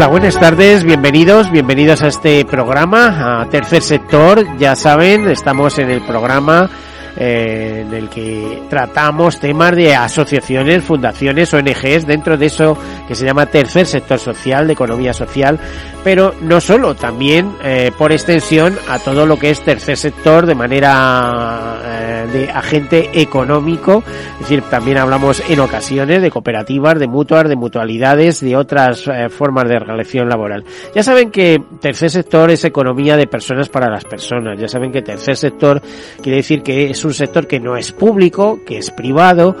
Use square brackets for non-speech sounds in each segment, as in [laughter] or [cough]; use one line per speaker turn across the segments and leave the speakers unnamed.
Hola, buenas tardes, bienvenidos, bienvenidos a este programa, a Tercer Sector. Ya saben, estamos en el programa eh, en el que tratamos temas de asociaciones, fundaciones, ONGs, dentro de eso que se llama tercer sector social, de economía social, pero no solo, también eh, por extensión a todo lo que es tercer sector de manera eh, de agente económico, es decir, también hablamos en ocasiones de cooperativas, de mutuas, de mutualidades, de otras eh, formas de relación laboral. Ya saben que tercer sector es economía de personas para las personas, ya saben que tercer sector quiere decir que es un sector que no es público, que es privado,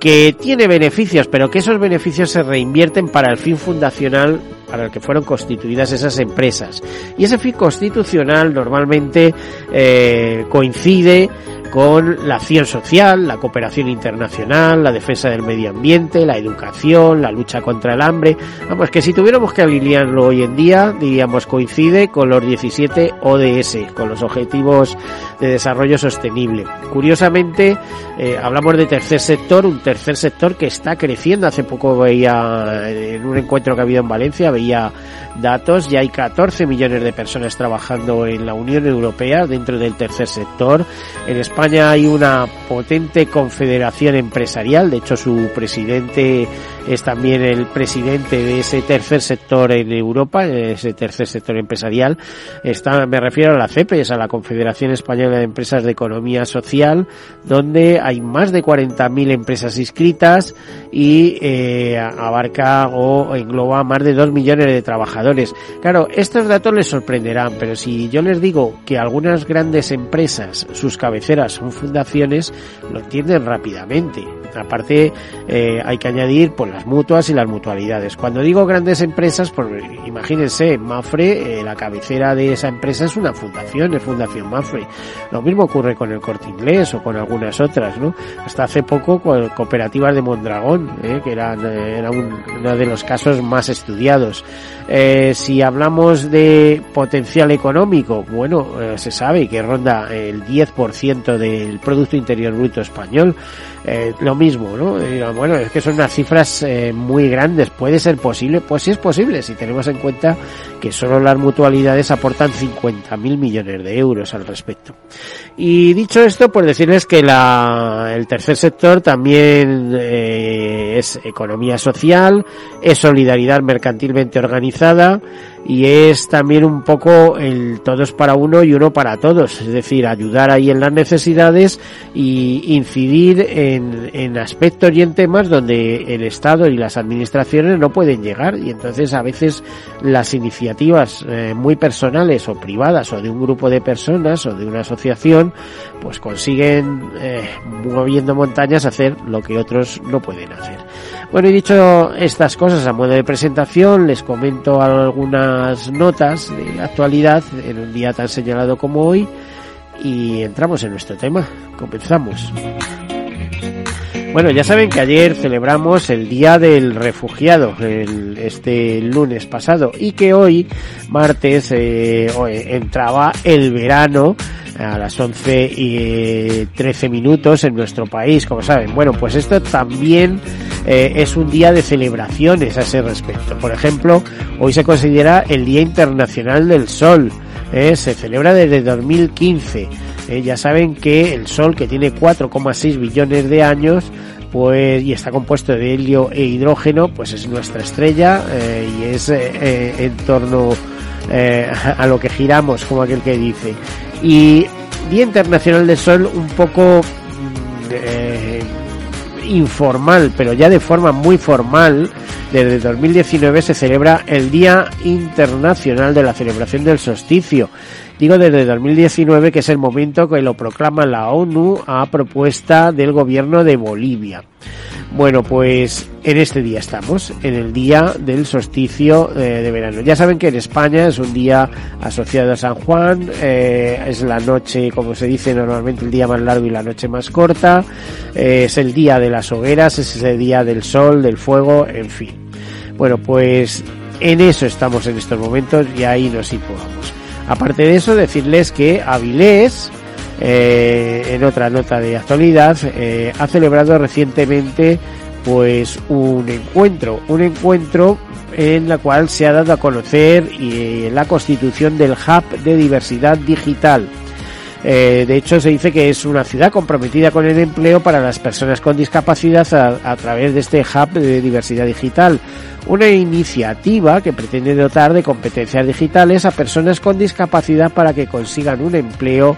que tiene beneficios, pero que esos beneficios se reinvierten para el fin fundacional para el que fueron constituidas esas empresas. Y ese fin constitucional normalmente eh, coincide con la acción social, la cooperación internacional, la defensa del medio ambiente, la educación, la lucha contra el hambre. Vamos, que si tuviéramos que habilitarlo hoy en día, diríamos coincide con los 17 ODS, con los Objetivos de Desarrollo Sostenible. Curiosamente, eh, hablamos de tercer sector, un tercer sector que está creciendo. Hace poco veía en un encuentro que ha habido en Valencia, veía datos, ya hay 14 millones de personas trabajando en la Unión Europea dentro del tercer sector. En España hay una potente confederación empresarial, de hecho su presidente es también el presidente de ese tercer sector en Europa, ese tercer sector empresarial. Está, me refiero a la CEPE, es a la Confederación Española de Empresas de Economía Social, donde hay más de 40.000 empresas inscritas y eh, abarca o engloba más de 2 millones de trabajadores. Claro, estos datos les sorprenderán, pero si yo les digo que algunas grandes empresas, sus cabeceras son fundaciones, lo entienden rápidamente. Aparte, eh, hay que añadir pues, las mutuas y las mutualidades. Cuando digo grandes empresas, pues imagínense, Mafre, eh, la cabecera de esa empresa es una fundación, es Fundación Mafre. Lo mismo ocurre con el Corte Inglés o con algunas otras, ¿no? Hasta hace poco con cooperativas de Mondragón, ¿eh? que eran, era uno de los casos más estudiados. si hablamos de potencial económico, bueno, se sabe que ronda el 10% del Producto Interior Bruto español. Mismo, ¿no? bueno, es que son unas cifras eh, muy grandes. ¿Puede ser posible? Pues sí es posible, si tenemos en cuenta que solo las mutualidades aportan 50.000 millones de euros al respecto. Y dicho esto, pues decirles que la, el tercer sector también eh, es economía social, es solidaridad mercantilmente organizada, y es también un poco el todos para uno y uno para todos, es decir, ayudar ahí en las necesidades y incidir en, en aspectos y en temas donde el Estado y las administraciones no pueden llegar y entonces a veces las iniciativas eh, muy personales o privadas o de un grupo de personas o de una asociación pues consiguen eh, moviendo montañas hacer lo que otros no pueden hacer. Bueno, y dicho estas cosas a modo de presentación, les comento algunas notas de actualidad en un día tan señalado como hoy y entramos en nuestro tema. Comenzamos. Bueno, ya saben que ayer celebramos el Día del Refugiado, el, este lunes pasado, y que hoy, martes, eh, entraba el verano a las 11 y 13 minutos en nuestro país, como saben. Bueno, pues esto también eh, es un día de celebraciones a ese respecto. Por ejemplo, hoy se considera el Día Internacional del Sol. Eh, se celebra desde 2015. Eh, ya saben que el Sol, que tiene 4,6 billones de años, pues y está compuesto de helio e hidrógeno, pues es nuestra estrella eh, y es eh, en torno a lo que giramos, como aquel que dice. Y Día Internacional del Sol un poco mm, informal, pero ya de forma muy formal, desde 2019 se celebra el Día Internacional de la Celebración del Solsticio. Digo desde 2019 que es el momento que lo proclama la ONU a propuesta del gobierno de Bolivia. Bueno, pues en este día estamos, en el día del solsticio eh, de verano. Ya saben que en España es un día asociado a San Juan, eh, es la noche, como se dice normalmente, el día más largo y la noche más corta, eh, es el día de las hogueras, es ese día del sol, del fuego, en fin. Bueno, pues en eso estamos en estos momentos y ahí nos situamos. Aparte de eso, decirles que Avilés, eh, en otra nota de actualidad, eh, ha celebrado recientemente pues un encuentro, un encuentro en la cual se ha dado a conocer eh, la constitución del Hub de Diversidad Digital. De hecho, se dice que es una ciudad comprometida con el empleo para las personas con discapacidad a, través de este hub de diversidad digital. Una iniciativa que pretende dotar de competencias digitales a personas con discapacidad para que consigan un empleo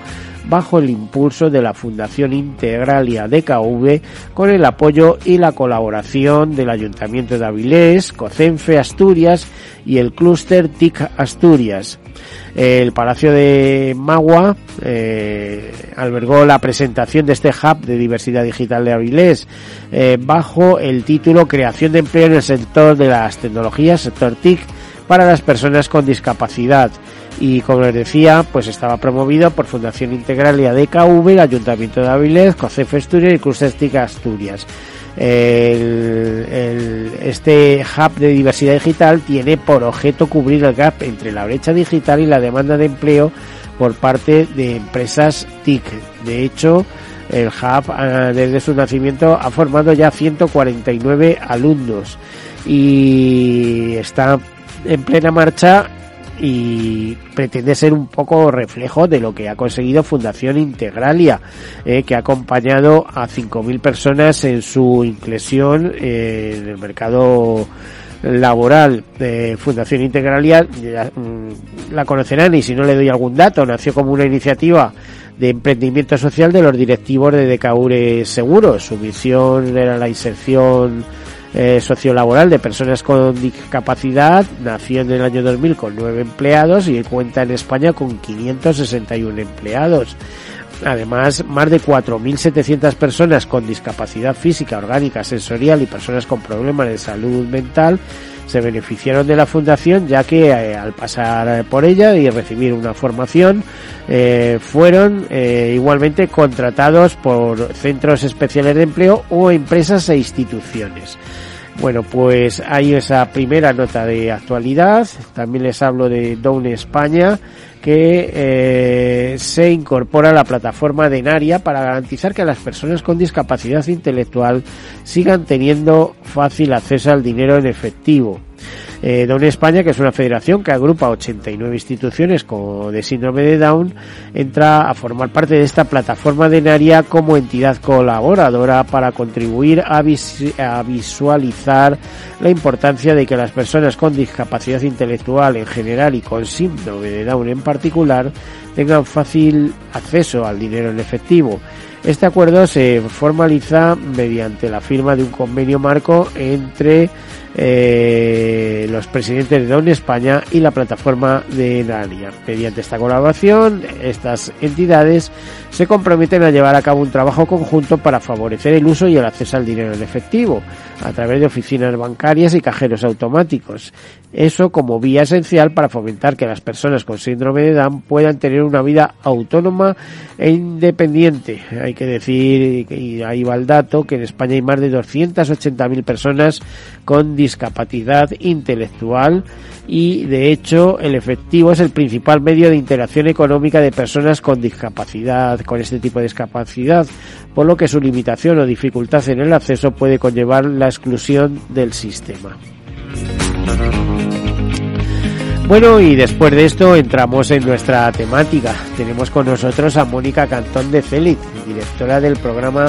bajo el impulso de la Fundación Integralia DKV con el apoyo y la colaboración del Ayuntamiento de Avilés, COCENFE Asturias y el Clúster TIC Asturias. El Palacio de Magua eh, albergó la presentación de este hub de diversidad digital de Avilés eh, bajo el título Creación de empleo en el sector de las tecnologías, sector TIC, para las personas con discapacidad y como les decía, pues estaba promovido por Fundación Integral y ADKV, el Ayuntamiento de Avilés, COCEF Asturias y Cruz Estica Asturias. El, este hub de diversidad digital tiene por objeto cubrir el gap entre la brecha digital y la demanda de empleo por parte de empresas TIC. De hecho, el hub desde su nacimiento ha formado ya 149 alumnos y está en plena marcha y pretende ser un poco reflejo de lo que ha conseguido Fundación Integralia, eh, que ha acompañado a 5.000 personas en su inclusión eh, en el mercado laboral de Fundación Integralia. Ya, mm, la conocerán y si no le doy algún dato, nació como una iniciativa de emprendimiento social de los directivos de Decaure Seguros. Su misión era la inserción eh, sociolaboral de personas con discapacidad. Nació en el año 2000 con nueve empleados y cuenta en España con 561 empleados. Además, más de 4.700 personas con discapacidad física, orgánica, sensorial y personas con problemas de salud mental se beneficiaron de la fundación ya que eh, al pasar por ella y recibir una formación eh, fueron eh, igualmente contratados por centros especiales de empleo o empresas e instituciones. Bueno, pues hay esa primera nota de actualidad. También les hablo de Down España, que eh, se incorpora a la plataforma de Naria para garantizar que las personas con discapacidad intelectual sigan teniendo fácil acceso al dinero en efectivo. Eh, España, que es una federación que agrupa 89 instituciones con, de síndrome de Down, entra a formar parte de esta plataforma de NARIA como entidad colaboradora para contribuir a visualizar la importancia de que las personas con discapacidad intelectual en general y con síndrome de Down en particular tengan fácil acceso al dinero en efectivo. Este acuerdo se formaliza mediante la firma de un convenio marco entre eh, los presidentes de DON España y la plataforma de Naria. Mediante esta colaboración, estas entidades se comprometen a llevar a cabo un trabajo conjunto para favorecer el uso y el acceso al dinero en efectivo, a través de oficinas bancarias y cajeros automáticos. Eso como vía esencial para fomentar que las personas con síndrome de Down puedan tener una vida autónoma e independiente. Hay que decir, y ahí va el dato, que en España hay más de 280.000 personas con discapacidad intelectual y de hecho el efectivo es el principal medio de interacción económica de personas con discapacidad, con este tipo de discapacidad, por lo que su limitación o dificultad en el acceso puede conllevar la exclusión del sistema. Bueno, y después de esto entramos en nuestra temática. Tenemos con nosotros a Mónica Cantón de Félix, directora del programa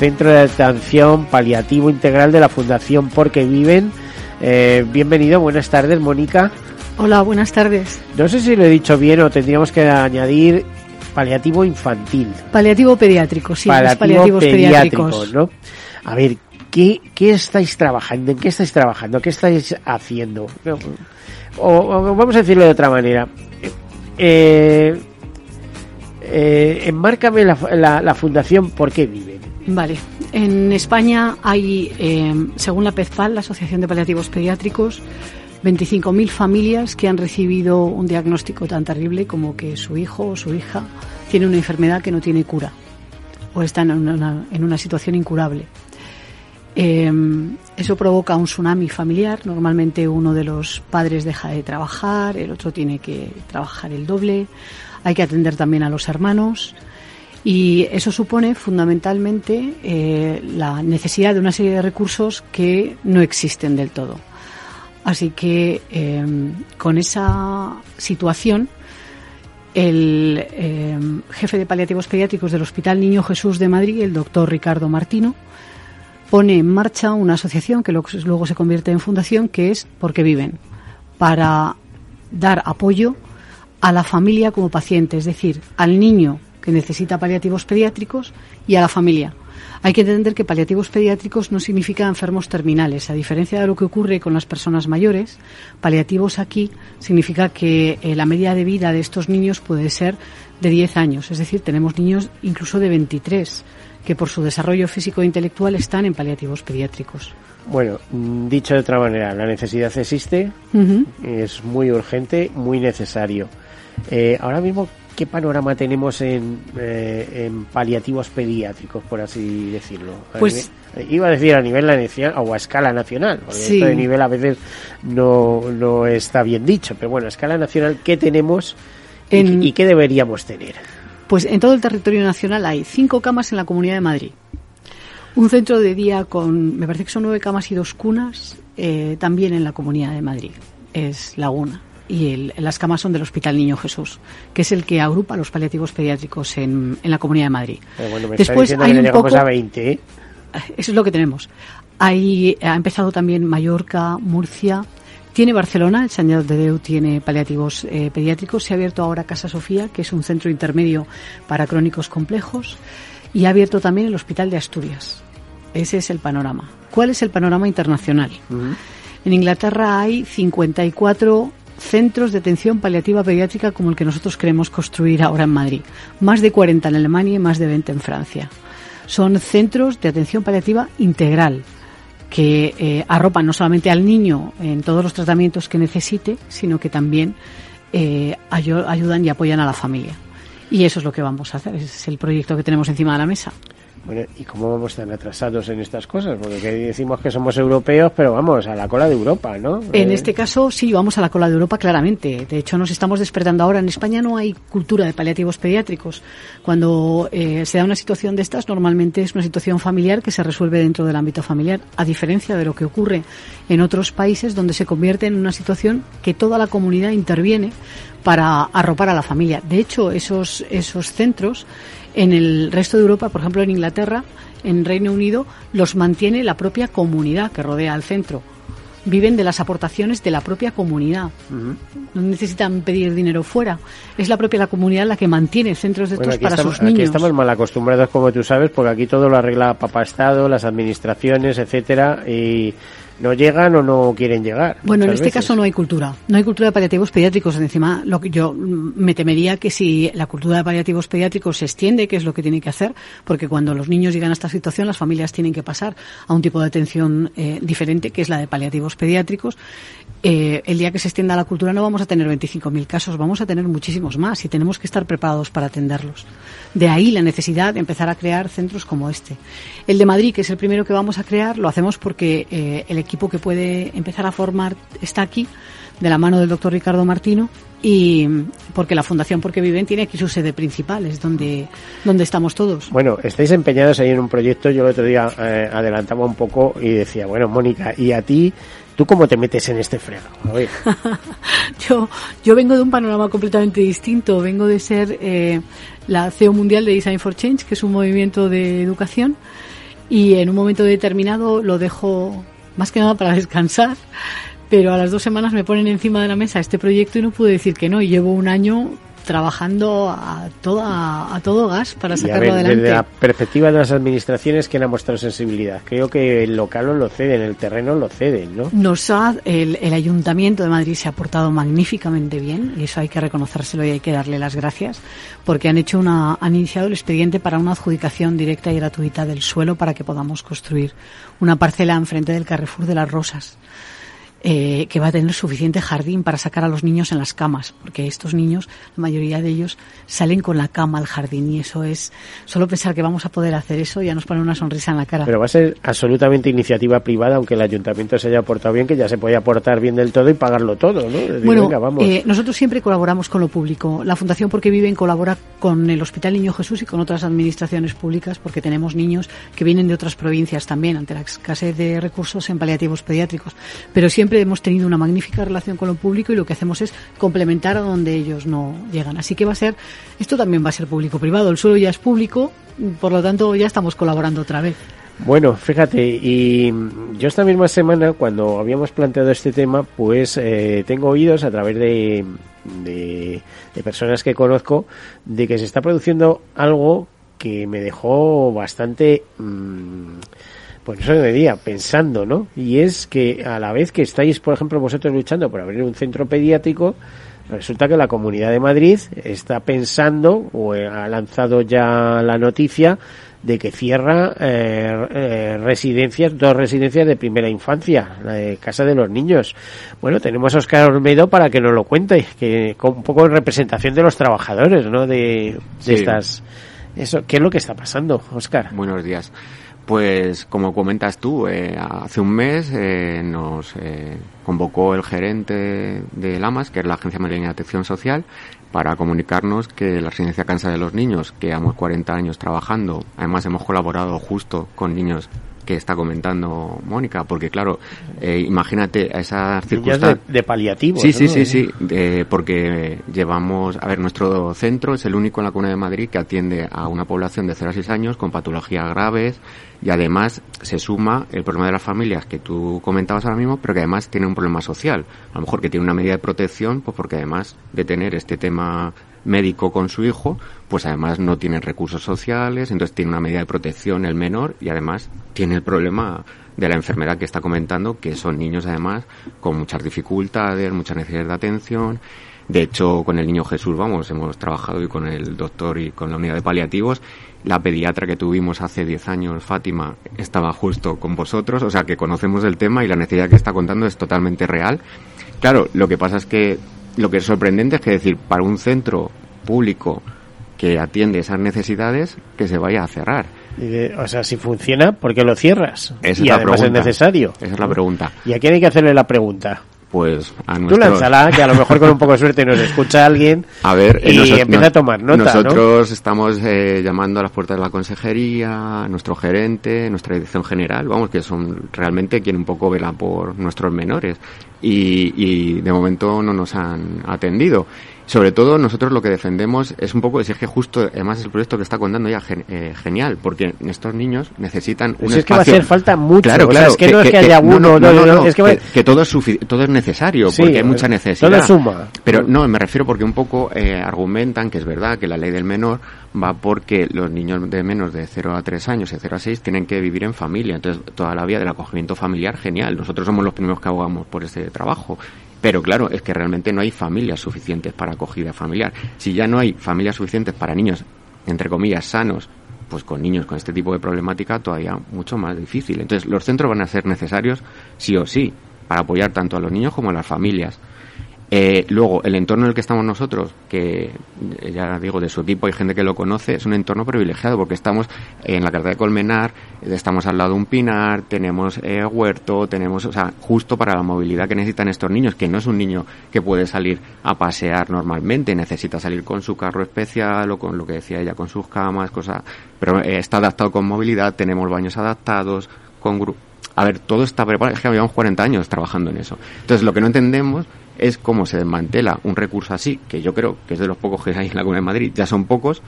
Centro de Atención Paliativo Integral de la Fundación Porque Viven. Eh, bienvenido, buenas tardes, Mónica.
Hola, buenas tardes.
No sé si lo he dicho bien o tendríamos que añadir paliativo infantil.
Paliativo pediátrico, sí,
paliativo
paliativos
pediátrico,
pediátricos.
¿no? A ver, ¿qué, qué estáis trabajando? ¿En qué estáis trabajando? ¿Qué estáis haciendo? O, vamos a decirlo de otra manera. Eh, eh, enmárcame la, la, fundación ¿Por qué viven?
Vale. En España hay, eh, según la PEZPAL, la Asociación de Paliativos Pediátricos, 25.000 familias que han recibido un diagnóstico tan terrible como que su hijo o su hija tiene una enfermedad que no tiene cura o está en una, en una situación incurable. Eh, eso provoca un tsunami familiar. Normalmente uno de los padres deja de trabajar, el otro tiene que trabajar el doble. Hay que atender también a los hermanos. Y eso supone fundamentalmente eh, la necesidad de una serie de recursos que no existen del todo. Así que eh, con esa situación, el eh, jefe de paliativos pediátricos del Hospital Niño Jesús de Madrid, el doctor Ricardo Martino, pone en marcha una asociación que luego se convierte en fundación, que es Porque Viven, para dar apoyo a la familia como paciente, es decir, al niño que necesita paliativos pediátricos y a la familia. Hay que entender que paliativos pediátricos no significa enfermos terminales. A diferencia de lo que ocurre con las personas mayores, paliativos aquí significa que eh, la media de vida de estos niños puede ser de 10 años. Es decir, tenemos niños incluso de 23 que por su desarrollo físico e intelectual están en paliativos pediátricos.
Bueno, mm, dicho de otra manera, la necesidad existe, es muy urgente, muy necesario. Eh, ahora mismo, ¿qué panorama tenemos en, eh, en paliativos pediátricos, por así decirlo?
pues
iba a decir a nivel nacional o a escala nacional, porque esto de nivel a veces no, no está bien dicho, pero bueno, a escala nacional, ¿qué tenemos y, qué deberíamos tener?
Pues en todo el territorio nacional hay cinco camas en la Comunidad de Madrid. Un centro de día con, me parece que son nueve camas y dos cunas, eh, también en la Comunidad de Madrid. Es Laguna y las camas son del Hospital Niño Jesús, que es el que agrupa los paliativos pediátricos en, la Comunidad de Madrid.
Después hay un poco, a 20, ¿eh?
Eso es lo que tenemos. Hay, ha empezado también Mallorca, Murcia, tiene Barcelona, el Señor de Deu tiene paliativos eh, pediátricos, se ha abierto ahora Casa Sofía, que es un centro intermedio para crónicos complejos, y ha abierto también el Hospital de Asturias. Ese es el panorama. ¿Cuál es el panorama internacional? En Inglaterra hay 54 centros de atención paliativa pediátrica como el que nosotros queremos construir ahora en Madrid. Más de 40 en Alemania y más de 20 en Francia. Son centros de atención paliativa integral que eh, arropan no solamente al niño en todos los tratamientos que necesite, sino que también eh, ayudan y apoyan a la familia. Y eso es lo que vamos a hacer, es el proyecto que tenemos encima de la mesa.
Bueno, ¿y cómo vamos tan atrasados en estas cosas? Porque decimos que somos europeos, pero vamos a la cola de Europa, ¿no?
En eh, este caso sí, vamos a la cola de Europa claramente. De hecho, nos estamos despertando ahora. En España no hay cultura de paliativos pediátricos. Cuando eh, se da una situación de estas, normalmente es una situación familiar que se resuelve dentro del ámbito familiar, a diferencia de lo que ocurre en otros países donde se convierte en una situación que toda la comunidad interviene para arropar a la familia. De hecho, esos, esos centros en el resto de Europa, por ejemplo en Inglaterra, en Reino Unido, los mantiene la propia comunidad que rodea al centro. Viven de las aportaciones de la propia comunidad. No necesitan pedir dinero fuera. Es la propia la comunidad la que mantiene centros de estos para sus niños.
Aquí estamos mal acostumbrados, como tú sabes, porque aquí todo lo arregla Papá Estado, las administraciones, etcétera, y no llegan o no quieren llegar.
Bueno, en este caso no hay cultura. No hay cultura de paliativos pediátricos. Encima, lo que yo me temería que si la cultura de paliativos pediátricos se extiende, que es lo que tiene que hacer, porque cuando los niños llegan a esta situación, las familias tienen que pasar a un tipo de atención eh, diferente, que es la de paliativos pediátricos. Eh, el día que se extienda la cultura no vamos a tener 25.000 casos, vamos a tener muchísimos más y tenemos que estar preparados para atenderlos. De ahí la necesidad de empezar a crear centros como este. El de Madrid, que es el primero que vamos a crear, lo hacemos porque eh, el equipo que puede empezar a formar está aquí, de la mano del doctor Ricardo Martino, y porque la Fundación Porque Viven tiene aquí su sede principal, es donde, donde estamos todos.
Bueno, estáis empeñados ahí en un proyecto, yo el otro día eh, adelantaba un poco y decía, bueno, Mónica, ¿y a ti ¿Tú cómo te metes en este freno? [laughs]
yo, yo vengo de un panorama completamente distinto. Vengo de ser eh, la CEO Mundial de Design for Change, que es un movimiento de educación, y en un momento determinado lo dejo más que nada para [laughs] descansar, pero a las dos semanas me ponen encima de la mesa este proyecto y no pude decir que no, y llevo un año trabajando a, toda, a todo gas para sacarlo
a
adelante.
Desde la perspectiva de las administraciones, que han mostrado sensibilidad? Creo que el local lo ceden, el terreno lo ceden, ¿no?
Nos ha, el, el Ayuntamiento de Madrid se ha portado magníficamente bien y eso hay que reconocérselo y hay que darle las gracias porque han hecho una, han iniciado el expediente para una adjudicación directa y gratuita del suelo para que podamos construir una parcela enfrente del Carrefour de las Rosas eh, que va a tener suficiente jardín para sacar a los niños en las camas, porque estos niños, la mayoría de ellos, salen con la cama al jardín y eso es, solo pensar que vamos a poder hacer eso ya nos pone una sonrisa en la cara.
Pero va a ser absolutamente iniciativa privada, aunque el ayuntamiento se haya portado bien, que ya se puede aportar bien del todo y pagarlo todo, ¿no?
bueno, eh, nosotros siempre colaboramos con lo público. La Fundación Porque Viven colabora con el Hospital Niño Jesús y con otras administraciones públicas porque tenemos niños que vienen de otras provincias también ante la escasez de recursos en paliativos pediátricos. Pero siempre hemos tenido una magnífica relación con lo público y lo que hacemos es complementar a donde ellos no llegan. Así que va a ser, esto también va a ser público-privado. El suelo ya es público, por lo tanto ya estamos colaborando otra vez.
Bueno, fíjate, y yo esta misma semana, cuando habíamos planteado este tema, pues eh, tengo oídos a través de, de, personas que conozco de que se está produciendo algo que me dejó bastante... Mm, pues eso de día, pensando, ¿no? Y es que a la vez que estáis, por ejemplo, vosotros luchando por abrir un centro pediátrico, resulta que la Comunidad de Madrid está pensando o ha lanzado ya la noticia de que cierra eh, eh, residencias, dos residencias de primera infancia, la de Casa de los Niños. Bueno, tenemos a Oscar Olmedo para que nos lo cuente, que con un poco en representación de los trabajadores, ¿no? De, de estas. Eso, ¿qué es lo que está pasando, Oscar?
Buenos días. Pues como comentas tú, eh, hace un mes eh, nos eh, convocó el gerente de LAMAS, que es la Agencia Madrileña de Atención Social, para comunicarnos que la residencia Cansa de los Niños, que llevamos 40 años trabajando, además hemos colaborado justo con niños que está comentando Mónica, porque claro, eh, imagínate a esas circunstancias.
De, de paliativos.
Sí, sí, sí, sí, porque llevamos, a ver, nuestro centro es el único en la Comunidad de Madrid que atiende a una población de 0 a 6 años con patologías graves y además se suma el problema de las familias que tú comentabas ahora mismo, pero que además tiene un problema social. A lo mejor que tiene una medida de protección, pues porque además de tener este tema médico con su hijo, pues además no tiene recursos sociales, entonces tiene una medida de protección el menor y además tiene el problema de la enfermedad que está comentando, que son niños además con muchas dificultades, muchas necesidades de atención. De hecho, con el niño Jesús, vamos, hemos trabajado y con el doctor y con la unidad de paliativos. La pediatra que tuvimos hace 10 años, Fátima, estaba justo con vosotros, o sea que conocemos el tema y la necesidad que está contando es totalmente real. Claro, lo que pasa es que lo que es sorprendente es que decir, para un centro público que atiende esas necesidades, que se vaya a cerrar.
o sea, si funciona, ¿por qué lo cierras?
Esa
y
es
además es necesario.
Esa es la pregunta.
¿Y a quién hay que hacerle la pregunta?
Pues a
Tú lánzala, que a lo mejor con un poco de suerte nos escucha alguien
a ver,
y empieza a tomar nota,
Nosotros estamos eh, llamando a las puertas de la consejería, nuestro gerente, nuestra dirección general, vamos, que son realmente quien un poco vela por nuestros menores. Y, y de momento no nos han atendido. Sobre todo nosotros lo que defendemos es un poco, es que justo, además el proyecto que está contando ya eh, genial, porque estos niños necesitan un
pues es
espacio...
que va a hacer falta mucho,
claro, claro,
es que, no es que, haya uno, no, no, es
que, que, todo es todo es necesario, porque hay mucha necesidad.
Todo suma.
Pero no, me refiero porque un poco eh, argumentan que es verdad que la ley del menor va porque los niños de menos de 0 a 3 años y 0 a 6 tienen que vivir en familia, entonces toda la vía del acogimiento familiar, genial, nosotros somos los primeros que abogamos por ese trabajo pero claro, es que realmente no hay familias suficientes para acogida familiar. Si ya no hay familias suficientes para niños, entre comillas, sanos, pues con niños con este tipo de problemática todavía mucho más difícil. Entonces, los centros van a ser necesarios sí o sí para apoyar tanto a los niños como a las familias. Eh, luego, el entorno en el que estamos nosotros, que eh, ya digo, de su equipo hay gente que lo conoce, es un entorno privilegiado porque estamos en la carta de Colmenar, estamos al lado de un pinar, tenemos eh, huerto, tenemos, o sea, justo para la movilidad que necesitan estos niños, que no es un niño que puede salir a pasear normalmente, necesita salir con su carro especial o con lo que decía ella, con sus camas, cosas, pero está adaptado con movilidad, tenemos baños adaptados, con a ver, todo está preparado. Es que habíamos 40 años trabajando en eso. Entonces, lo que no entendemos es cómo se desmantela un recurso así, que yo creo que es de los pocos que hay en la Comunidad de Madrid, ya son pocos,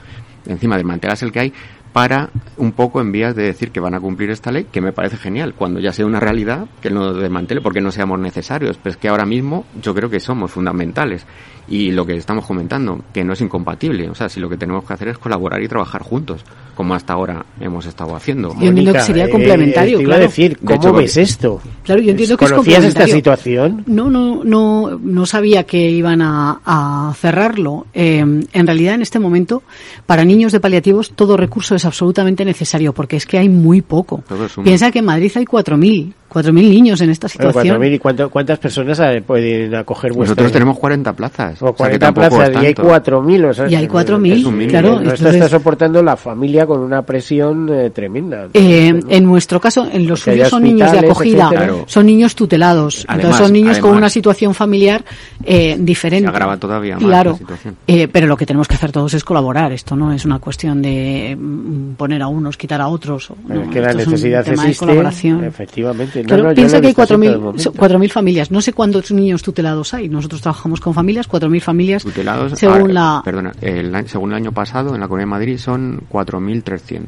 encima desmantelas el que hay, para un poco en vías de decir que van a cumplir esta ley, que me parece genial, cuando ya sea una realidad, que no desmantele porque no seamos necesarios, pero es que ahora mismo yo creo que somos fundamentales y lo que estamos comentando, que no es incompatible, o sea, si lo que tenemos que hacer es colaborar y trabajar juntos, como hasta ahora hemos estado haciendo.
Yo entiendo que sería
eh,
complementario,
te iba a
claro.
De
¿cómo
hecho,
ves esto?
Claro, yo entiendo que es
¿Conocías esta situación?
No, no, no, no sabía que iban a, a cerrarlo. Eh, en realidad, en este momento, para niños de paliativos, todo recurso es absolutamente necesario, porque es que hay muy poco. Piensa que en Madrid hay 4.000, 4.000 niños en esta
Bueno,
situación.
4.000, ¿y cuánto- cuántas personas pueden acoger vuestra
Nosotros tenemos 40 plazas.
O
o sea,
40 plazas
es
y hay
tanto.
4.000. O sea,
Y hay
es-
4.000,
es un mínimo.
claro,
Esto
entonces-
está soportando la familia con una presión eh, tremenda.
Eh,
¿no?
en nuestro caso, en los suyos son niños de
hospitales,
acogida.
Claro.
son niños tutelados.
Además,
entonces son niños con
además.
una situación familiar eh, diferente.
Se agrava todavía más
Claro.
la situación.
Eh, pero lo que tenemos que hacer todos es colaborar. Esto no es una cuestión de mm, poner a unos, quitar a otros. no,
es que la
es
necesidad
de
existe,
colaboración.
efectivamente. No,
Claro,
no, yo
piensa que hay
visto así todo el
4.000
momento.
son 4.000 familias. No sé cuántos niños tutelados hay. Nosotros trabajamos con familias, 4.000 familias.
Tutelados,
según
ah,
la,
perdona, el según el año pasado en la Comunidad de Madrid son 4.300.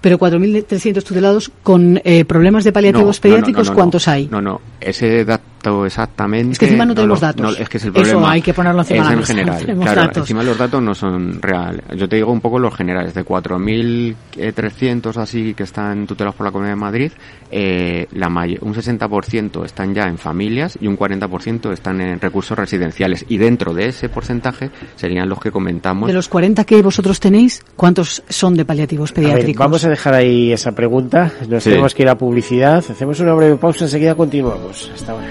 pero 4.300 tutelados con eh, problemas de paliativos
No, no, no,
pediátricos,
no, no,
¿cuántos
no.
hay?
No, no, ese dato exactamente.
Es que encima no tenemos
lo-
datos.
no, es que es el
Eso
problema.
hay que ponerlo encima
es
de la
en
mesa, no
general. [laughs]
tenemos
claro,
datos.
encima los datos no son reales. Yo te digo un poco los generales. De 4.300 así que están tutelados por la Comunidad de Madrid, eh, la may- un 60% están ya en familias y un 40% están en recursos residenciales. Y dentro de ese porcentaje serían los que comentamos.
De los 40 que vosotros tenéis, ¿cuántos son de paliativos
A ver,
pediátricos?
vamos a dejar ahí esa pregunta. Nos
Sí.
tenemos que ir a publicidad. Hacemos una breve pausa. Enseguida continuamos. Hasta ahora.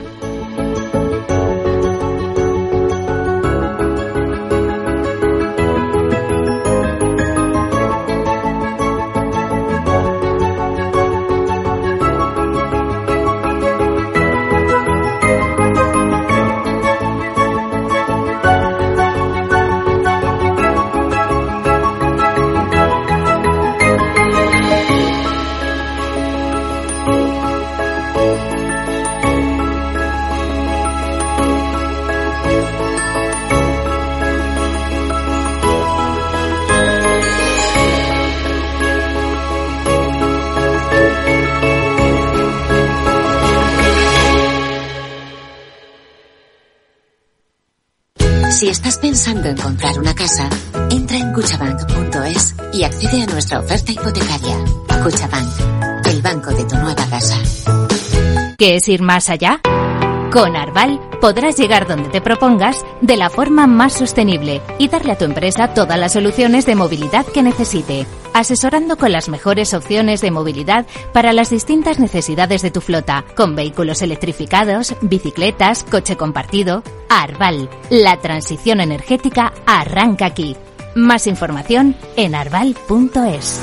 Si estás pensando en comprar una casa, entra en cuchabank.es y accede a nuestra oferta hipotecaria. Cuchabank, el banco de tu nueva casa.
¿Qué es ir más allá? Con Arval podrás llegar donde te propongas de la forma más sostenible y darle a tu empresa todas las soluciones de movilidad que necesite, asesorando con las mejores opciones de movilidad para las distintas necesidades de tu flota, con vehículos electrificados, bicicletas, coche compartido. Arval, la transición energética arranca aquí. Más información en arval.es.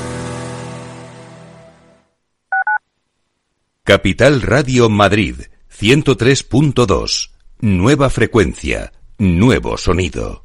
Capital Radio Madrid 103.2. Nueva frecuencia, nuevo sonido.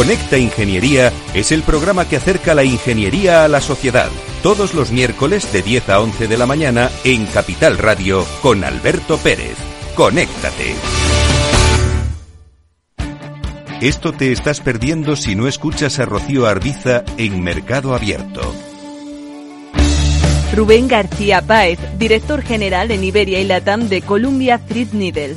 Conecta Ingeniería es el programa que acerca la ingeniería a la sociedad. Todos los miércoles de 10 a 11 de la mañana en Capital Radio con Alberto Pérez. Conéctate. Esto te estás perdiendo si no escuchas a Rocío Arbiza en Mercado Abierto.
Rubén García Páez, director general en Iberia y Latam de Columbia Threadneedle,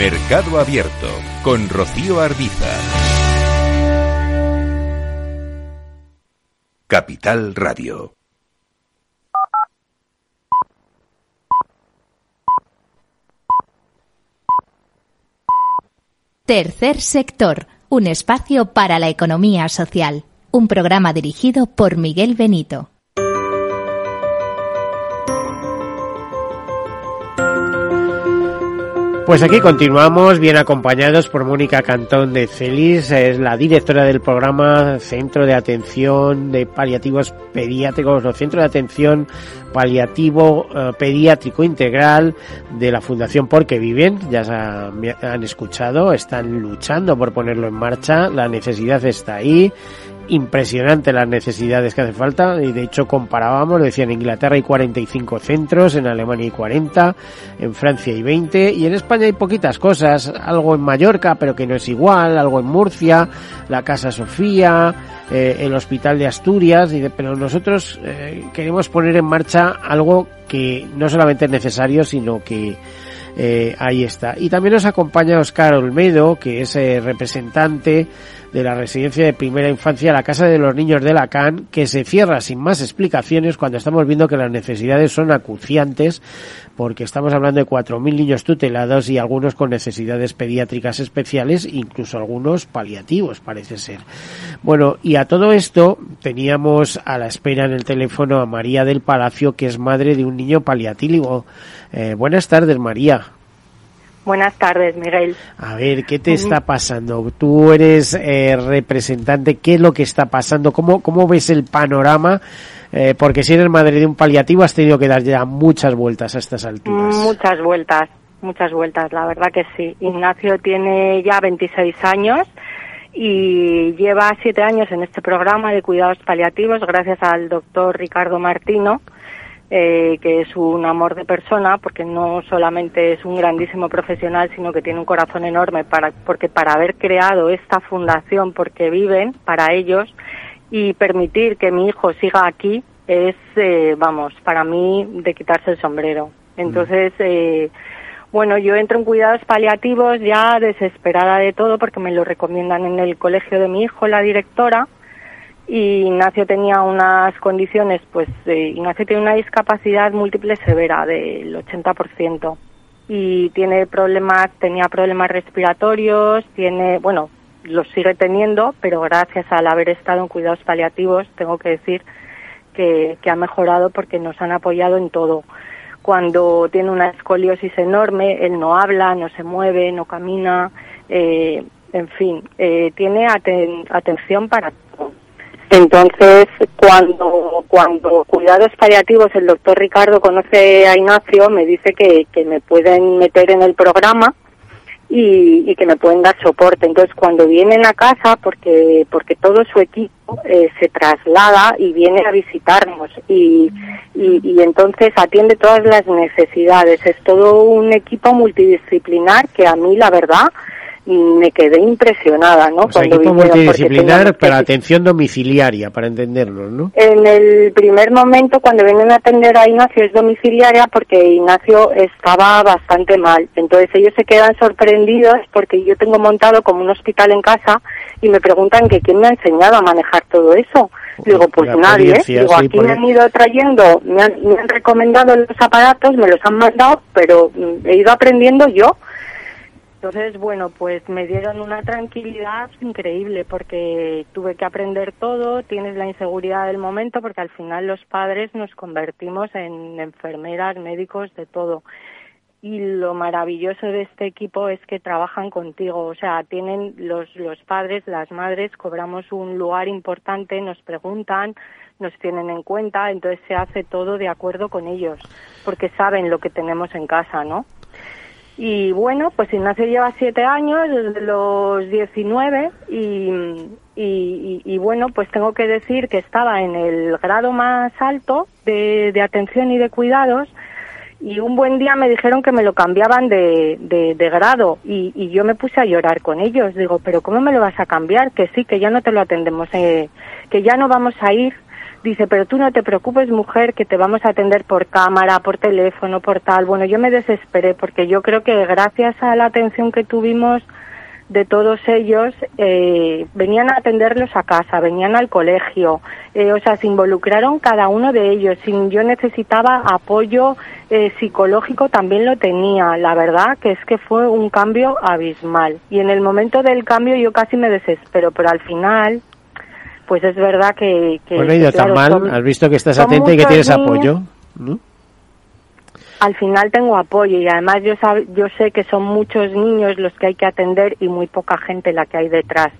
Mercado Abierto con Rocío Arbiza. Capital Radio.
Tercer sector, un espacio para la economía social. Un programa dirigido por Miguel Benito.
Pues aquí continuamos bien acompañados por Mónica Cantón de Celis, es la directora del programa Centro de Atención de Paliativos Pediátricos, o Centro de Atención Paliativo eh, Pediátrico Integral de la Fundación Porque Viven, ya han escuchado, están luchando por ponerlo en marcha, la necesidad está ahí, impresionante las necesidades que hace falta. Y de hecho comparábamos, decía en Inglaterra hay 45 centros, en Alemania hay 40, en Francia hay 20 y en España hay poquitas cosas, algo en Mallorca pero que no es igual, algo en Murcia, la Casa Sofía, eh, el Hospital de Asturias, pero nosotros eh, queremos poner en marcha algo que no solamente es necesario sino que eh, ahí está. Y también nos acompaña Oscar Olmedo, que es representante de la residencia de primera infancia, la Casa de los Niños de Lacan, que se cierra sin más explicaciones cuando estamos viendo que las necesidades son acuciantes, porque estamos hablando de 4.000 niños tutelados y algunos con necesidades pediátricas especiales, incluso algunos paliativos, parece ser. Bueno, y a todo esto teníamos a la espera en el teléfono a María del Palacio, que es madre de un niño paliativo. Eh, buenas tardes, María.
Buenas tardes, Miguel.
A ver, ¿qué te está pasando? Tú eres eh, representante, ¿qué es lo que está pasando? ¿Cómo, cómo ves el panorama? Eh, porque si eres madre de un paliativo has tenido que dar ya muchas vueltas a estas alturas.
Muchas vueltas, muchas vueltas, la verdad que sí. Ignacio tiene ya 26 años y lleva siete años en este programa de cuidados paliativos gracias al doctor Ricardo Martino eh, que es un amor de persona, porque no solamente es un grandísimo profesional, sino que tiene un corazón enorme, para, porque para haber creado esta fundación, porque viven para ellos, y permitir que mi hijo siga aquí, es, eh, vamos, para mí de quitarse el sombrero. Entonces, eh, bueno, yo entro en cuidados paliativos ya desesperada de todo, porque me lo recomiendan en el colegio de mi hijo, la directora, y Ignacio tenía unas condiciones, pues eh, Ignacio tiene una discapacidad múltiple severa del 80% y tiene problemas, tenía problemas respiratorios, tiene, bueno, los sigue teniendo, pero gracias al haber estado en cuidados paliativos, tengo que decir que, ha mejorado porque nos han apoyado en todo. Cuando tiene una escoliosis enorme, él no habla, no se mueve, no camina, eh, en fin, eh, tiene atención para entonces, cuando, cuando cuidados paliativos, el doctor Ricardo conoce a Ignacio, me dice que, que me pueden meter en el programa y, que me pueden dar soporte. Entonces, cuando vienen a casa, porque, porque todo su equipo eh, se traslada y viene a visitarnos y, y, y entonces atiende todas las necesidades. Es todo un equipo multidisciplinar que a mí, la verdad, me quedé impresionada, ¿no?
O sea, equipo multidisciplinar para atención domiciliaria, para entenderlo, ¿no?
En el primer momento, cuando vienen a atender a Ignacio, es domiciliaria porque Ignacio estaba bastante mal. Entonces ellos se quedan sorprendidos porque yo tengo montado como un hospital en casa y me preguntan que quién me ha enseñado a manejar todo eso. Digo, pues nadie. Digo, aquí me han ido trayendo, me han, me han recomendado los aparatos, me los han mandado, pero mm, he ido aprendiendo yo. Entonces, bueno, pues me dieron una tranquilidad increíble porque tuve que aprender todo, tienes la inseguridad del momento porque al final los padres nos convertimos en enfermeras, médicos, de todo. Y lo maravilloso de este equipo es que trabajan contigo, o sea, tienen los, los padres, las madres, cobramos un lugar importante, nos preguntan, nos tienen en cuenta, entonces se hace todo de acuerdo con ellos, porque saben lo que tenemos en casa, ¿no? Y bueno, pues Ignacio lleva siete años, desde los 19, y, y, y, bueno, pues tengo que decir que estaba en el grado más alto de, de atención y de cuidados, y un buen día me dijeron que me lo cambiaban de, de, grado y, y, yo me puse a llorar con ellos. Digo, pero ¿cómo me lo vas a cambiar? Que sí, que ya no te lo atendemos, eh, que ya no vamos a ir. Dice, pero tú no te preocupes, mujer, que te vamos a atender por cámara, por teléfono, por tal. Bueno, yo me desesperé porque yo creo que gracias a la atención que tuvimos de todos ellos eh, venían a atenderlos a casa, venían al colegio, eh, o sea, se involucraron cada uno de ellos. Si yo necesitaba apoyo eh, psicológico, también lo tenía. La verdad que es que fue un cambio abismal. Y en el momento del cambio yo casi me desespero, pero al final, pues es verdad que... que
bueno, ido tan mal, has visto que estás atenta y que tienes apoyo. ¿no?
al final tengo apoyo y además yo, sab yo sé que son muchos niños los que hay que atender y muy poca gente la que hay detrás.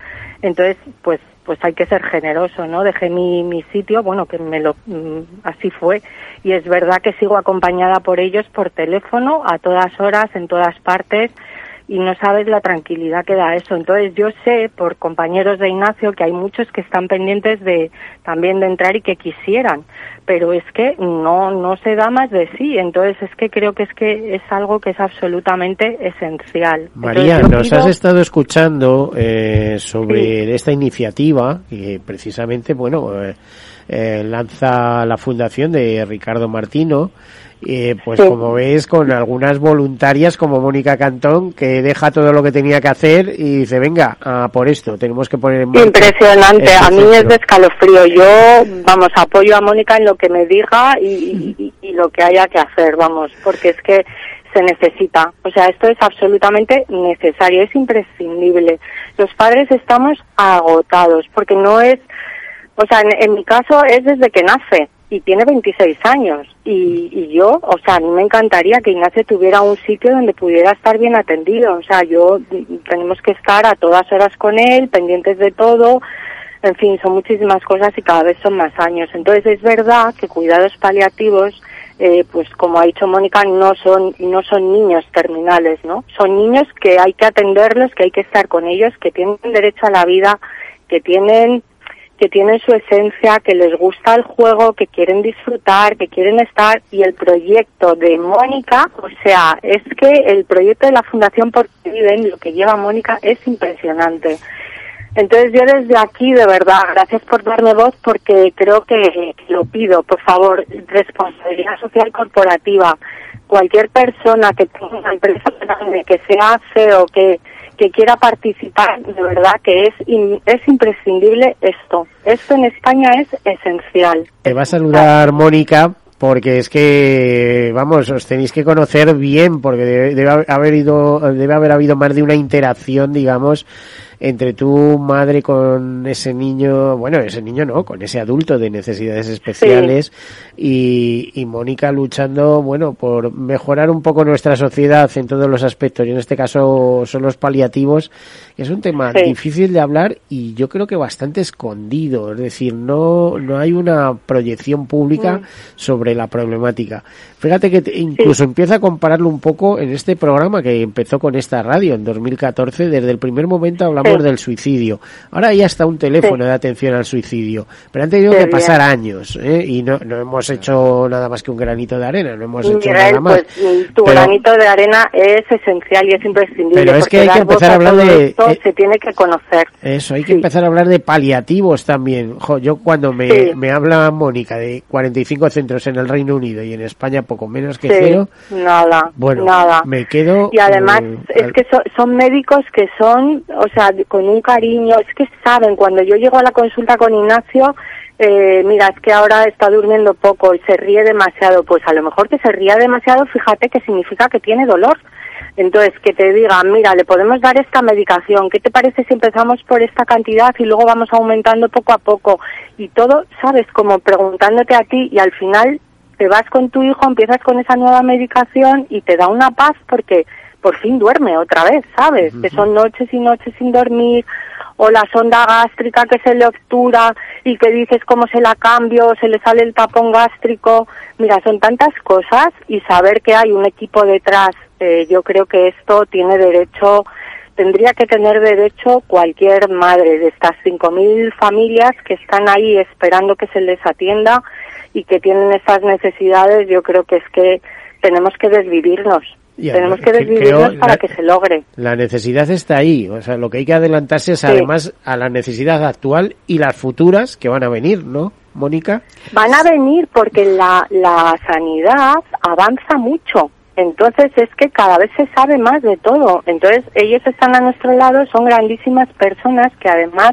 Entonces, pues pues hay que ser generoso, ¿no? Dejé mi, mi sitio, bueno, que me lo mm, así fue y es verdad que sigo acompañada por ellos por teléfono a todas horas en todas partes y no sabes la tranquilidad que da eso. Entonces yo sé por compañeros de Ignacio que hay muchos que están pendientes de también de entrar y que quisieran, pero es que no no se da más de sí. Entonces es que creo que es que es algo que es absolutamente esencial.
María, nos has estado escuchando eh, sobre sí. esta iniciativa que precisamente bueno eh, eh, lanza la fundación de Ricardo Martino eh, pues sí. como ves, con algunas voluntarias como Mónica Cantón, que deja todo lo que tenía que hacer y dice, venga, a por esto, tenemos que poner en
Impresionante, este a mí centro. es de escalofrío. Yo, vamos, apoyo a Mónica en lo que me diga y, y, y lo que haya que hacer, vamos, porque es que se necesita. O sea, esto es absolutamente necesario, es imprescindible. Los padres estamos agotados porque no es, o sea, en, en mi caso es desde que nace y tiene 26 años y, y yo, o sea, a mí me encantaría que Ignacio tuviera un sitio donde pudiera estar bien atendido, o sea, yo tenemos que estar a todas horas con él, pendientes de todo, en fin, son muchísimas cosas y cada vez son más años. Entonces es verdad que cuidados paliativos, eh, pues como ha dicho Mónica, no son no son niños terminales, ¿no? Son niños que hay que atenderlos, que hay que estar con ellos, que tienen derecho a la vida, que tienen que tienen su esencia, que les gusta el juego, que quieren disfrutar, que quieren estar y el proyecto de Mónica, o sea, es que el proyecto de la Fundación Por Viven, lo que lleva Mónica es impresionante. Entonces yo desde aquí, de verdad, gracias por darme voz porque creo que lo pido, por favor, responsabilidad social corporativa. Cualquier persona que tenga una empresa grande, que sea CEO, que que quiera participar, de verdad que es, in, es imprescindible esto. Esto en España es esencial.
Te va a saludar Mónica porque es que vamos os tenéis que conocer bien porque debe, debe haber ido debe haber habido más de una interacción digamos entre tu madre con ese niño, bueno, ese niño no, con ese adulto de necesidades especiales sí. y, y Mónica luchando, bueno, por mejorar un poco nuestra sociedad en todos los aspectos y en este caso son los paliativos, que es un tema sí. difícil de hablar y yo creo que bastante escondido, es decir, no, no hay una proyección pública mm. sobre la problemática. Fíjate que incluso sí. empieza a compararlo un poco en este programa que empezó con esta radio en 2014, desde el primer momento hablamos sí. del suicidio. Ahora ya está un teléfono sí. de atención al suicidio, pero han tenido que pasar años ¿eh? y no, no hemos hecho nada más que un granito de arena, no hemos hecho Miguel, nada más.
Pues, tu pero, granito de arena es esencial y es imprescindible.
Pero es que hay que empezar a hablar de...
Eh, se tiene que conocer.
Eso, hay que empezar a hablar de paliativos también. Jo, yo cuando me, me habla Mónica de 45 centros en el Reino Unido y en España poco menos que cero.
Nada,
bueno,
nada.
me quedo...
Y además eh, es que so, son médicos que son, o sea, con un cariño, es que saben, cuando yo llego a la consulta con Ignacio, eh, mira, es que ahora está durmiendo poco y se ríe demasiado, pues a lo mejor que se ría demasiado, fíjate que significa que tiene dolor. Entonces, que te digan, mira, le podemos dar esta medicación, ¿qué te parece si empezamos por esta cantidad y luego vamos aumentando poco a poco? Y todo, sabes, como preguntándote a ti y al final te vas con tu hijo, empiezas con esa nueva medicación y te da una paz porque por fin duerme otra vez, ¿sabes? Uh -huh. Que son noches y noches sin dormir, o la sonda gástrica que se le obtura y que dices cómo se la cambio, se le sale el tapón gástrico. Mira, son tantas cosas y saber que hay un equipo detrás Eh, yo creo que esto tiene derecho, tendría que tener derecho cualquier madre de estas 5.000 familias que están ahí esperando que se les atienda y que tienen esas necesidades. Yo creo que es que tenemos que desvivirnos. Tenemos que desvivirnos para que se logre.
La necesidad está ahí, o sea, lo que hay que adelantarse es además a la necesidad actual y las futuras que van a venir, ¿no, Mónica?
Van a venir porque la, la sanidad avanza mucho. Entonces es que cada vez se sabe más de todo. Entonces ellos están a nuestro lado, son grandísimas personas que además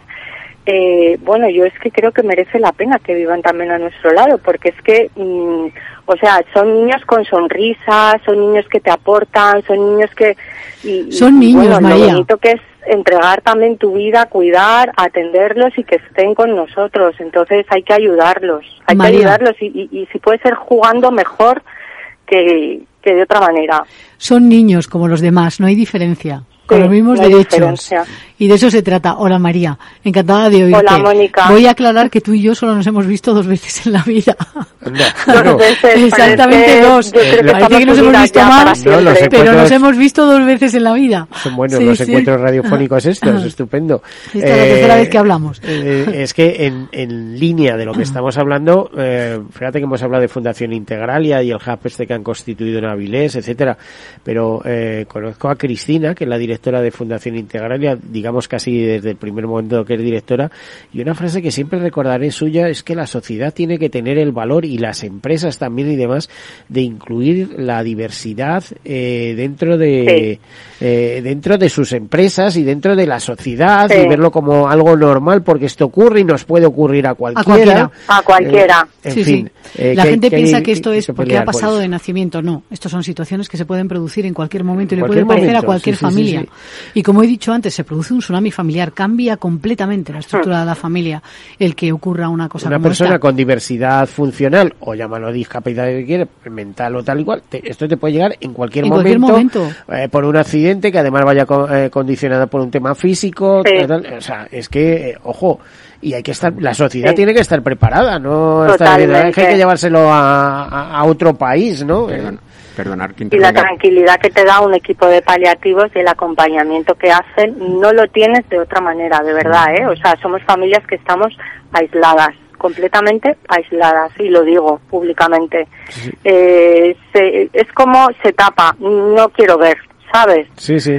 eh, bueno, yo es que creo que merece la pena que vivan también a nuestro lado, porque es que, mm, o sea, son niños con sonrisas, son niños que te aportan, son niños que...
Y, son niños,
bueno, Lo bonito que es entregar también tu vida, cuidar, atenderlos y que estén con nosotros. Entonces hay que ayudarlos, hay que ayudarlos y, y, y si puede ser jugando mejor que, que de otra manera.
Son niños como los demás, no hay diferencia con los mismos derechos. Y de eso se trata. Hola María, encantada de oírte.
Hola Mónica.
Voy a aclarar que tú y yo solo nos hemos visto dos veces en la vida. [laughs]
dos veces.
Exactamente dos. Parece que nos hemos visto más, pero nos hemos visto dos veces en la vida.
Son buenos los encuentros radiofónicos estos, estupendo.
Esta es la tercera vez que hablamos.
Eh, es que en, en, línea de lo que estamos hablando, eh, fíjate que hemos hablado de Fundación Integralia y el hub este que han constituido en Avilés, etcétera, pero eh, conozco a Cristina, que es la directora de Fundación Integralia, digamos digamos casi desde el primer momento que es directora, y una frase que siempre recordaré suya es que la sociedad tiene que tener el valor y las empresas también y demás de incluir la diversidad eh, dentro de eh, dentro de sus empresas y dentro de la sociedad y verlo como algo normal porque esto ocurre y nos puede ocurrir a cualquiera.
A cualquiera.
Eh, en fin,
la gente piensa que esto es porque ha pasado de nacimiento. No, estos son situaciones que se pueden producir en cualquier momento y le pueden parecer a cualquier familia. Y como he dicho antes, se produce un tsunami familiar, cambia completamente la estructura de la familia el que ocurra una cosa
una persona con diversidad funcional o llámalo discapacidad que quiere, mental o tal igual, esto te puede llegar en cualquier momento, eh, por un accidente que además vaya eh, condicionado por un tema físico, o sea, es que, eh, ojo, y hay que estar, la sociedad tiene que estar preparada, no hay que llevárselo a, a, otro país, ¿no?
perdonar
Y la tranquilidad que te da un equipo de paliativos y el acompañamiento que hacen no lo tienes de otra manera, de verdad, ¿eh? O sea, somos familias que estamos aisladas completamente aisladas y lo digo públicamente. Eh, es como se tapa no quiero ver ¿sabes?
Sí, sí.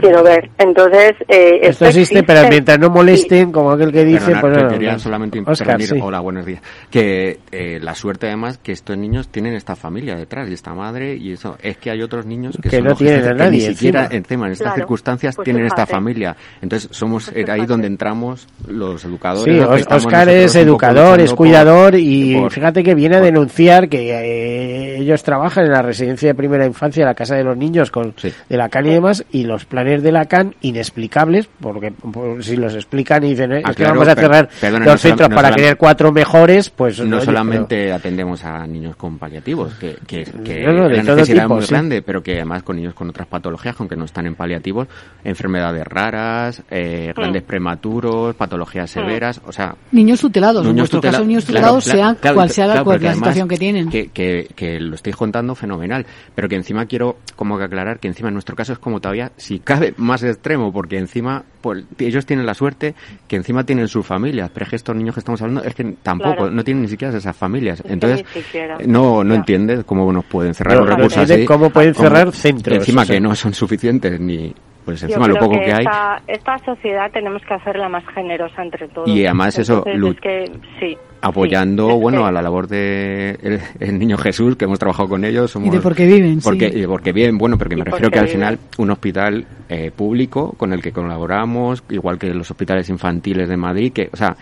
Quiero ver. Entonces, eh,
esto, existe, pero mientras no molesten, como aquel que dice, pues
no, quería solamente Oscar, Hola, buenos días. Que eh, la suerte además que estos niños tienen esta familia detrás y esta madre y eso es que hay otros niños que,
no tienen a nadie,
ni siquiera encima, en estas circunstancias pues tienen esta familia. Entonces somos pues ahí donde entramos los educadores.
Sí, Oscar es educador, es cuidador y fíjate que viene a denunciar que eh, ellos trabajan en la residencia de primera infancia, la casa de los niños con de la CAN y demás, y los planes de la CAN inexplicables, porque si los explican y dicen, ah, es que vamos a cerrar los centros para crear cuatro mejores, pues...
No solamente atendemos a niños con paliativos, que, que, que no, la necesidad muy grande, pero que además con niños con otras patologías, aunque no están en paliativos, enfermedades raras, eh, grandes prematuros, patologías severas, o sea...
Niños tutelados, en nuestro caso niños tutelados, sea cual sea la, situación que tienen.
Que, que, que lo estoy contando fenomenal, pero que encima quiero como que aclarar que encima nuestro caso es como todavía, si cabe, más extremo, porque encima pues, ellos tienen la suerte que encima tienen sus familias, pero es que estos niños que estamos hablando es que tampoco, no tienen ni siquiera esas familias. Entonces, no, no entiendes cómo nos pueden cerrar los recursos así.
¿Cómo pueden cerrar centros?
Encima que no son suficientes ni pues encima lo poco que, hay.
Esta, sociedad tenemos que hacerla más generosa entre todos.
Y además eso, apoyando, bueno, a la labor de el, niño Jesús, que hemos trabajado con ellos.
Somos, y de porque viven,
porque, Y porque viven, bueno, porque me refiero que al final un hospital eh, público con el que colaboramos, igual que los hospitales infantiles de Madrid, que, o sea,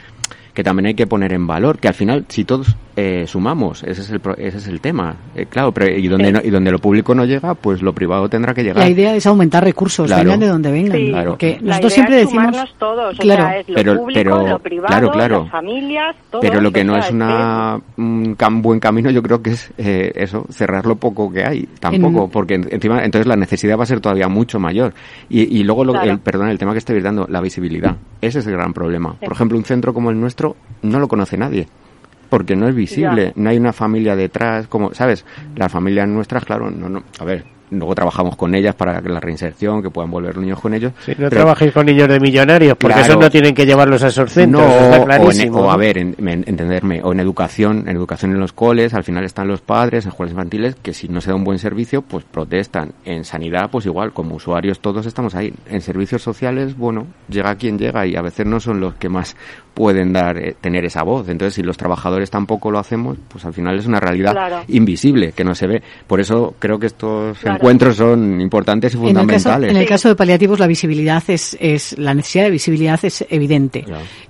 que también hay que poner en valor, que al final, si todos eh, sumamos, ese es el, ese es el tema, eh, claro, pero y donde, y donde lo público no llega, pues lo privado tendrá que llegar.
La idea es aumentar recursos, vengan de donde vengan. claro. Que nosotros siempre decimos...
Todos, claro, lo pero, público, pero, lo privado, claro, claro. las familias,
Pero lo que no es una, un buen camino, yo creo que es eh, eso, cerrar lo poco que hay, tampoco, porque encima, entonces la necesidad va a ser todavía mucho mayor. Y, y luego, lo, el, perdón, el tema que estoy dando, la visibilidad, ese es el gran problema. Por ejemplo, un centro como el nuestro no lo conoce nadie porque no es visible, no hay una familia detrás, como, ¿sabes? Las familias nuestras, claro, no, no, a ver, luego trabajamos con ellas para que la reinserción, que puedan volver los niños con ellos.
Sí, no trabajéis con niños de millonarios, porque eso no tienen que llevarlos a esos centros,
no, o, a ver, entenderme, o en educación, en educación en los coles, al final están los padres, en escuelas infantiles, que si no se da un buen servicio, pues protestan. En sanidad, pues igual, como usuarios todos estamos ahí. En servicios sociales, bueno, llega quien llega y a veces no son los que más pueden dar eh, tener esa voz. Entonces, si los trabajadores tampoco lo hacemos, pues al final es una realidad invisible que no se ve. Por eso creo que estos encuentros son importantes y fundamentales.
En el caso, de paliativos, la visibilidad es, es la necesidad de visibilidad es evidente.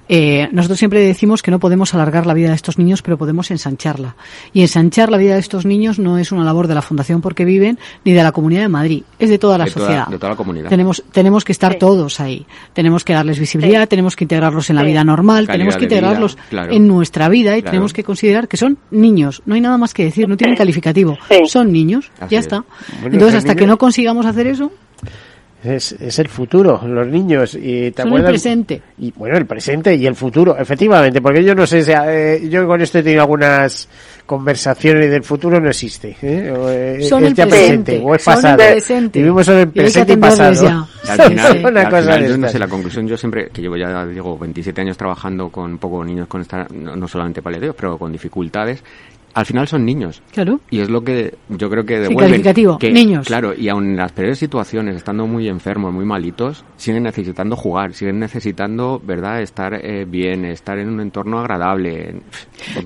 Eh, nosotros siempre decimos que no podemos alargar la vida de estos niños, pero podemos ensancharla. Y ensanchar la vida de estos niños no es una labor de la Fundación Porque Viven ni de la Comunidad de Madrid, es de toda la sociedad.
de toda la comunidad.
Tenemos, tenemos que estar todos ahí. Tenemos que darles visibilidad, tenemos que integrarlos en la vida normal, tenemos que integrarlos en nuestra vida y tenemos que considerar que son niños. No hay nada más que decir, no tienen calificativo. Son niños, ya está. Entonces, hasta que no consigamos hacer eso,
es, es el futuro, los niños. Y ¿te
Son el presente.
Y bueno, el presente y el futuro, efectivamente, porque yo no sé, si, eh, yo con esto he tenido algunas conversaciones del futuro no existe. ¿eh?
eh Son el presente,
o es pasado. Vivimos en el presente y, pasado.
Al final, [laughs] una cosa yo no sé, la conclusión yo siempre, que llevo ya, digo, 27 años trabajando con poco niños con esta, no, solamente paliativos, pero con dificultades, al final son niños.
Claro.
Y es lo que yo creo que devuelven.
que, niños.
Claro, y aun en las peores situaciones, estando muy enfermos, muy malitos, siguen necesitando jugar, siguen necesitando, ¿verdad?, estar eh, bien, estar en un entorno agradable.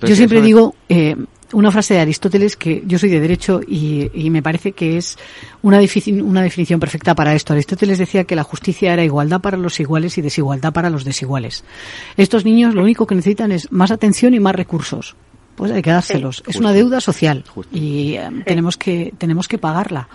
yo siempre digo, eh, una frase de Aristóteles que yo soy de derecho y, y me parece que es una, una definición perfecta para esto. Aristóteles decía que la justicia era igualdad para los iguales y desigualdad para los desiguales. Estos niños lo único que necesitan es más atención y más recursos pues hay que dárselos. es una deuda social y eh, tenemos que tenemos que pagarla.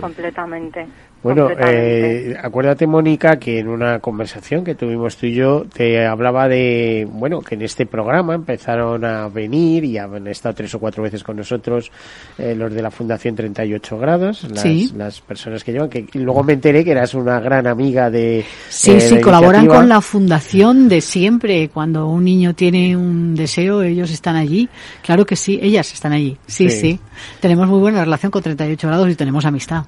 Completamente.
Bueno, eh, acuérdate, Mónica, que en una conversación que tuvimos tú y yo te hablaba de, bueno, que en este programa empezaron a venir y han estado tres o cuatro veces con nosotros eh, los de la Fundación 38 Grados, las, las personas que llevan, que luego me enteré que eras una gran amiga de.
Sí, eh, sí, colaboran con la Fundación de siempre. Cuando un niño tiene un deseo, ellos están allí. Claro que sí, ellas están allí. sí. sí. Tenemos muy buena relación con 38 Grados y tenemos amistad.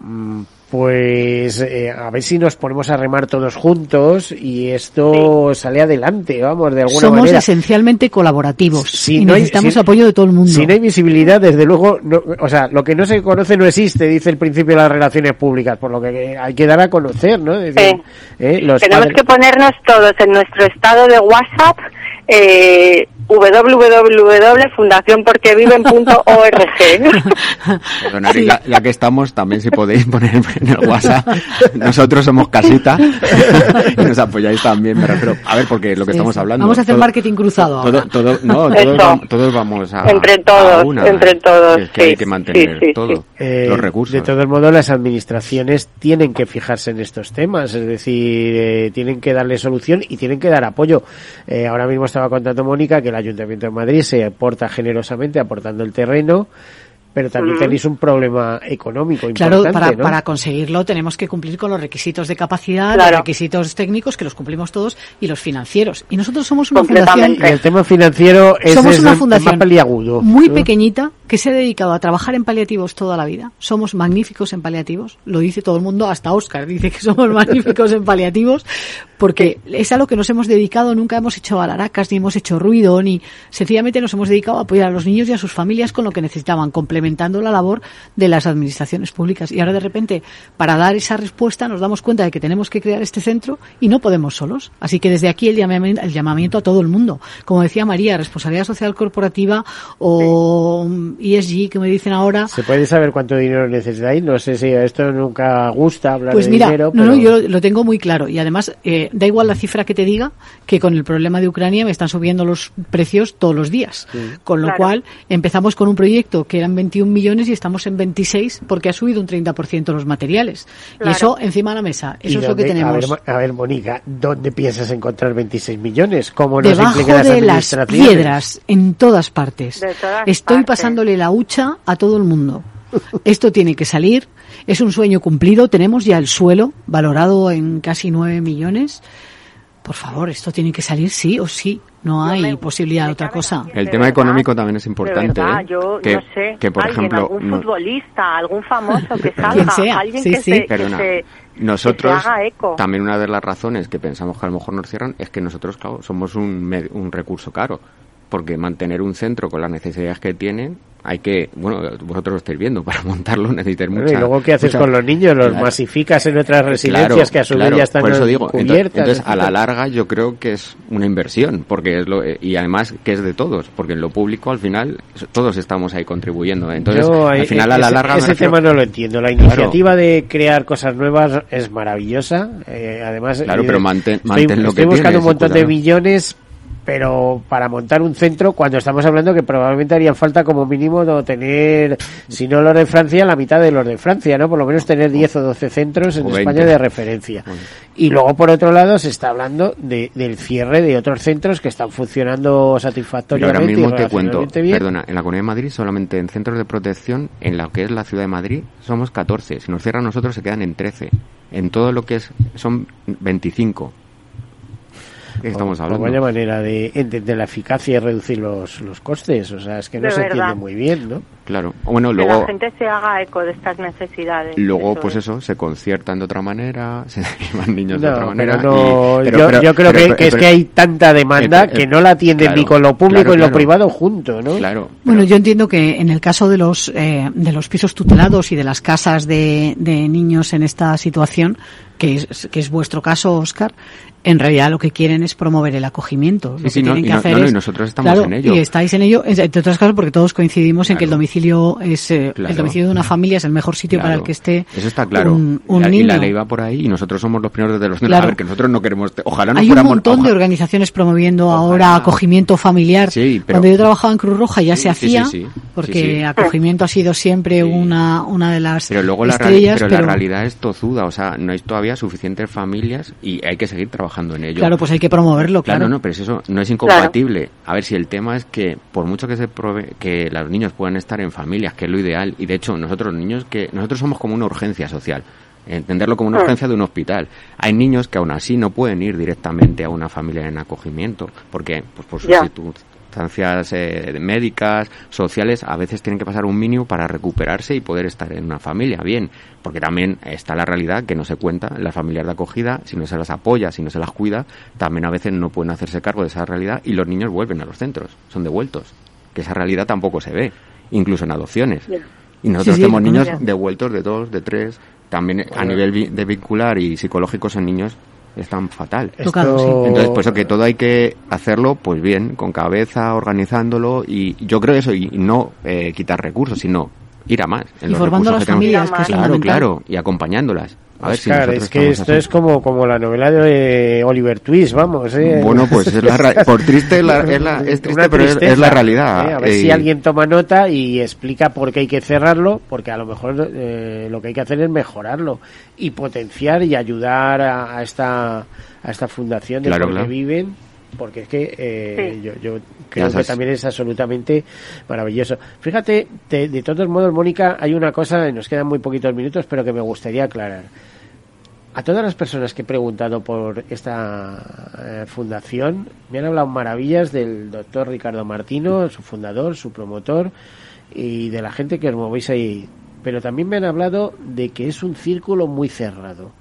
Mm, pues eh, a ver si nos ponemos a remar todos juntos y esto sale adelante, vamos, de alguna
manera.
Somos
esencialmente colaborativos y necesitamos apoyo de todo el mundo.
Si no hay visibilidad, desde luego, o sea, lo que no se conoce no existe, dice el principio de las relaciones públicas, por lo que hay que dar a conocer, ¿no?
¿eh? Tenemos que ponernos todos en nuestro estado de WhatsApp eh, www.fundacionporqueviven.org.
Ya, que estamos, también si podéis poner en el WhatsApp, nosotros somos casita y nos apoyáis también, me refiero, a ver, porque lo que estamos hablando.
Vamos a hacer marketing cruzado.
Todo, todo, no, todos, vamos a.
Entre todos, entre todos.
que hay que mantener todo, eh, los recursos.
De todos modos, las administraciones tienen que fijarse en estos temas, es decir, eh, tienen que darle solución y tienen que dar apoyo. Eh, ahora mismo estaba contando Mónica que la Ayuntamiento de Madrid se aporta generosamente aportando el terreno, pero también tenéis un problema económico
claro, para, para conseguirlo tenemos que cumplir con los requisitos de capacidad, los requisitos técnicos, que los cumplimos todos, y los financieros. Y nosotros somos una fundación...
Y el tema financiero es,
somos una fundación muy pequeñita que se ha dedicado a trabajar en paliativos toda la vida. Somos magníficos en paliativos, lo dice todo el mundo, hasta Oscar dice que [laughs] somos magníficos en paliativos, porque es a lo que nos hemos dedicado, nunca hemos hecho alaracas, ni hemos hecho ruido, ni sencillamente nos hemos dedicado a apoyar a los niños y a sus familias con lo que necesitaban, complementando la labor de las administraciones públicas. Y ahora de repente, para dar esa respuesta, nos damos cuenta de que tenemos que crear este centro y no podemos solos. Así que desde aquí el llamamiento, el llamamiento a todo el mundo. Como decía María, responsabilidad social corporativa o ESG, que me dicen ahora.
¿Se puede saber cuánto dinero necesitáis? No sé si esto nunca gusta hablar
pues
de
mira,
dinero.
No, no, yo lo tengo muy claro. Y además, eh, da igual la cifra que te diga, que con el problema de Ucrania me están subiendo los precios todos los días. con lo cual, empezamos con un proyecto que eran 21 millones y estamos en 26 porque ha subido un 30% los materiales. Y eso encima de la mesa. Eso es lo que tenemos.
A ver, Mónica, ¿dónde piensas encontrar 26 millones? ¿Cómo
nos Debajo de las piedras, en todas partes. Estoy pasándole la hucha a todo el mundo. Esto tiene que salir es un sueño cumplido. Tenemos ya el suelo valorado en casi 9 millones por favor, esto tiene que salir sí o sí. No hay posibilidad de otra cosa.
El tema económico también es importante.
verdad,
¿eh?
yo
que,
no sé,
que por
alguien,
ejemplo,
algún
no-
futbolista, algún famoso que salga,
sea,
alguien
sí,
que,
sí.
Se, que
Perdona,
se-
nosotros,
que se haga eco.
también una de las razones que pensamos que a lo mejor nos cierran es que nosotros, claro, somos un, med- un recurso caro. Porque mantener un centro con las necesidades que tienen, hay que, bueno, vosotros lo estáis viendo, [laughs] para montarlo necesitas
Bueno,
mucha...
y luego, ¿qué haces
mucha-
con los niños? ¿Los
Claro.
masificas en otras residencias
Claro,
que a su
claro,
vez ya están
por eso digo, entonces,
cubiertas?
entonces, a la larga yo creo que es una inversión, porque es lo, eh, y además que es de todos, porque en lo público al final todos estamos ahí contribuyendo. Entonces,
Yo,
al
eh,
final a la
ese-
larga
Ese
refiero-
tema no lo entiendo. La iniciativa de crear cosas nuevas es maravillosa. eh, además,
Claro,
eh,
pero mantén-
estoy,
mantén lo
estoy
que
buscando
tienes,
un montón de
cuidado.
Pero para montar un centro, cuando estamos hablando que probablemente haría falta como mínimo no tener, si no los de Francia, la mitad de los de Francia, ¿no? Por lo menos tener 10 o 12 centros en España
20.
de referencia. Y luego, por otro lado, se está hablando de, del cierre de otros centros que están funcionando
Pero ahora
satisfactoriamente
mismo te cuento,
bien.
perdona, en la Comunidad de Madrid solamente en centros de protección, en lo que es la ciudad de Madrid, somos 14. Si nos cierran nosotros se quedan en 13. En todo lo que es, son 25. ¿Qué estamos hablando?
vaya manera de entender la eficacia y reducir los, los costes. O sea, es que no
De
se
verdad.
entiende muy bien, ¿no?
Claro. Bueno,
que
luego,
la gente se haga eco de estas necesidades.
luego
Eso
pues
es.
eso, se conciertan de otra manera, [laughs] se derivan niños de otra manera.
pero no,
y- pero-
yo,
pero-
yo creo
pero-
que, que es que hay tanta demanda
pero-
que no la atienden
claro,
ni con lo público
claro,
y lo
claro.
privado junto, ¿no?
Claro.
Bueno, yo entiendo que en el caso de los eh, de los pisos tutelados y de las casas de, de niños en esta situación, que es, que es vuestro caso, Oscar, en realidad lo que quieren es promover el acogimiento.
Sí,
lo que tienen
y
que hacer
no,
es-
y nosotros estamos
claro,
en ello.
Y estáis en ello, entre otras cosas, porque todos coincidimos en que el
Claro.
Domicilio es eh,
Claro.
el domicilio de una familia es el mejor sitio para el que esté
Eso está claro.
un, un
y, la, y
niño.
la ley va por ahí y nosotros somos los primeros de los
Claro.
A ver, que nosotros no queremos... Ojalá no
Hay un montón de organizaciones promoviendo
Ojalá.
ahora acogimiento familiar.
Sí, pero-
Cuando yo trabajaba en Cruz Roja ya
Sí,
se
sí,
hacía,
sí, sí.
porque
Sí, sí.
acogimiento ha sido siempre
Sí.
una, una de las
Pero luego la, pero
pero-
la realidad es tozuda, o sea, no hay todavía suficientes familias y hay que seguir trabajando en ello.
Claro, pues hay que promoverlo, claro.
Claro, no, pero es eso no es incompatible. A ver, si el tema es que por mucho que se prove que los niños puedan estar en familias, que es lo ideal, y de hecho nosotros niños que nosotros somos como una urgencia social, entenderlo como una
Mm.
urgencia de un hospital. Hay niños que aún así no pueden ir directamente a una familia en acogimiento, porque pues por sus circunstancias eh, médicas, sociales, a veces tienen que pasar un mínimo para recuperarse y poder estar en una familia. Bien, porque también está la realidad que no se cuenta, las familias de acogida, si no se las apoya, si no se las cuida, también a veces no pueden hacerse cargo de esa realidad y los niños vuelven a los centros, son devueltos, que esa realidad tampoco se ve, incluso en adopciones. Y nosotros
Sí, sí,
tenemos niños devueltos de dos, de tres, también a nivel vi- de vincular y psicológicos en niños están fatal.
Tocado, sí.
Entonces, por eso que todo hay que hacerlo, pues bien, con cabeza, organizándolo y yo creo eso, y no eh, quitar recursos, sino ir a más. en
Y
los
formando las
que tenemos.
familias, que es
Claro, claro, y acompañándolas. A ver si
Oscar, es que esto
así.
es como, como la novela de Oliver Twist, vamos. ¿eh?
Bueno, pues es la ra- por triste [laughs] es, la- es, la- es triste, pero es,
tristeza,
es la realidad.
¿eh? A ver
Eh,
si alguien toma nota y explica por qué hay que cerrarlo, porque a lo mejor eh, lo que hay que hacer es mejorarlo y potenciar y ayudar a, a esta a esta fundación de
Claro, claro.
viven, porque es que eh,
Sí.
yo, yo creo que también es absolutamente maravilloso. Fíjate, de, de todos modos, Mónica, hay una cosa, nos quedan muy poquitos minutos, pero que me gustaría aclarar. A todas las personas que he preguntado por esta eh, fundación, me han hablado maravillas del doctor Ricardo Martino, su fundador, su promotor, y de la gente que os movéis ahí. Pero también me han hablado de que es un círculo muy cerrado.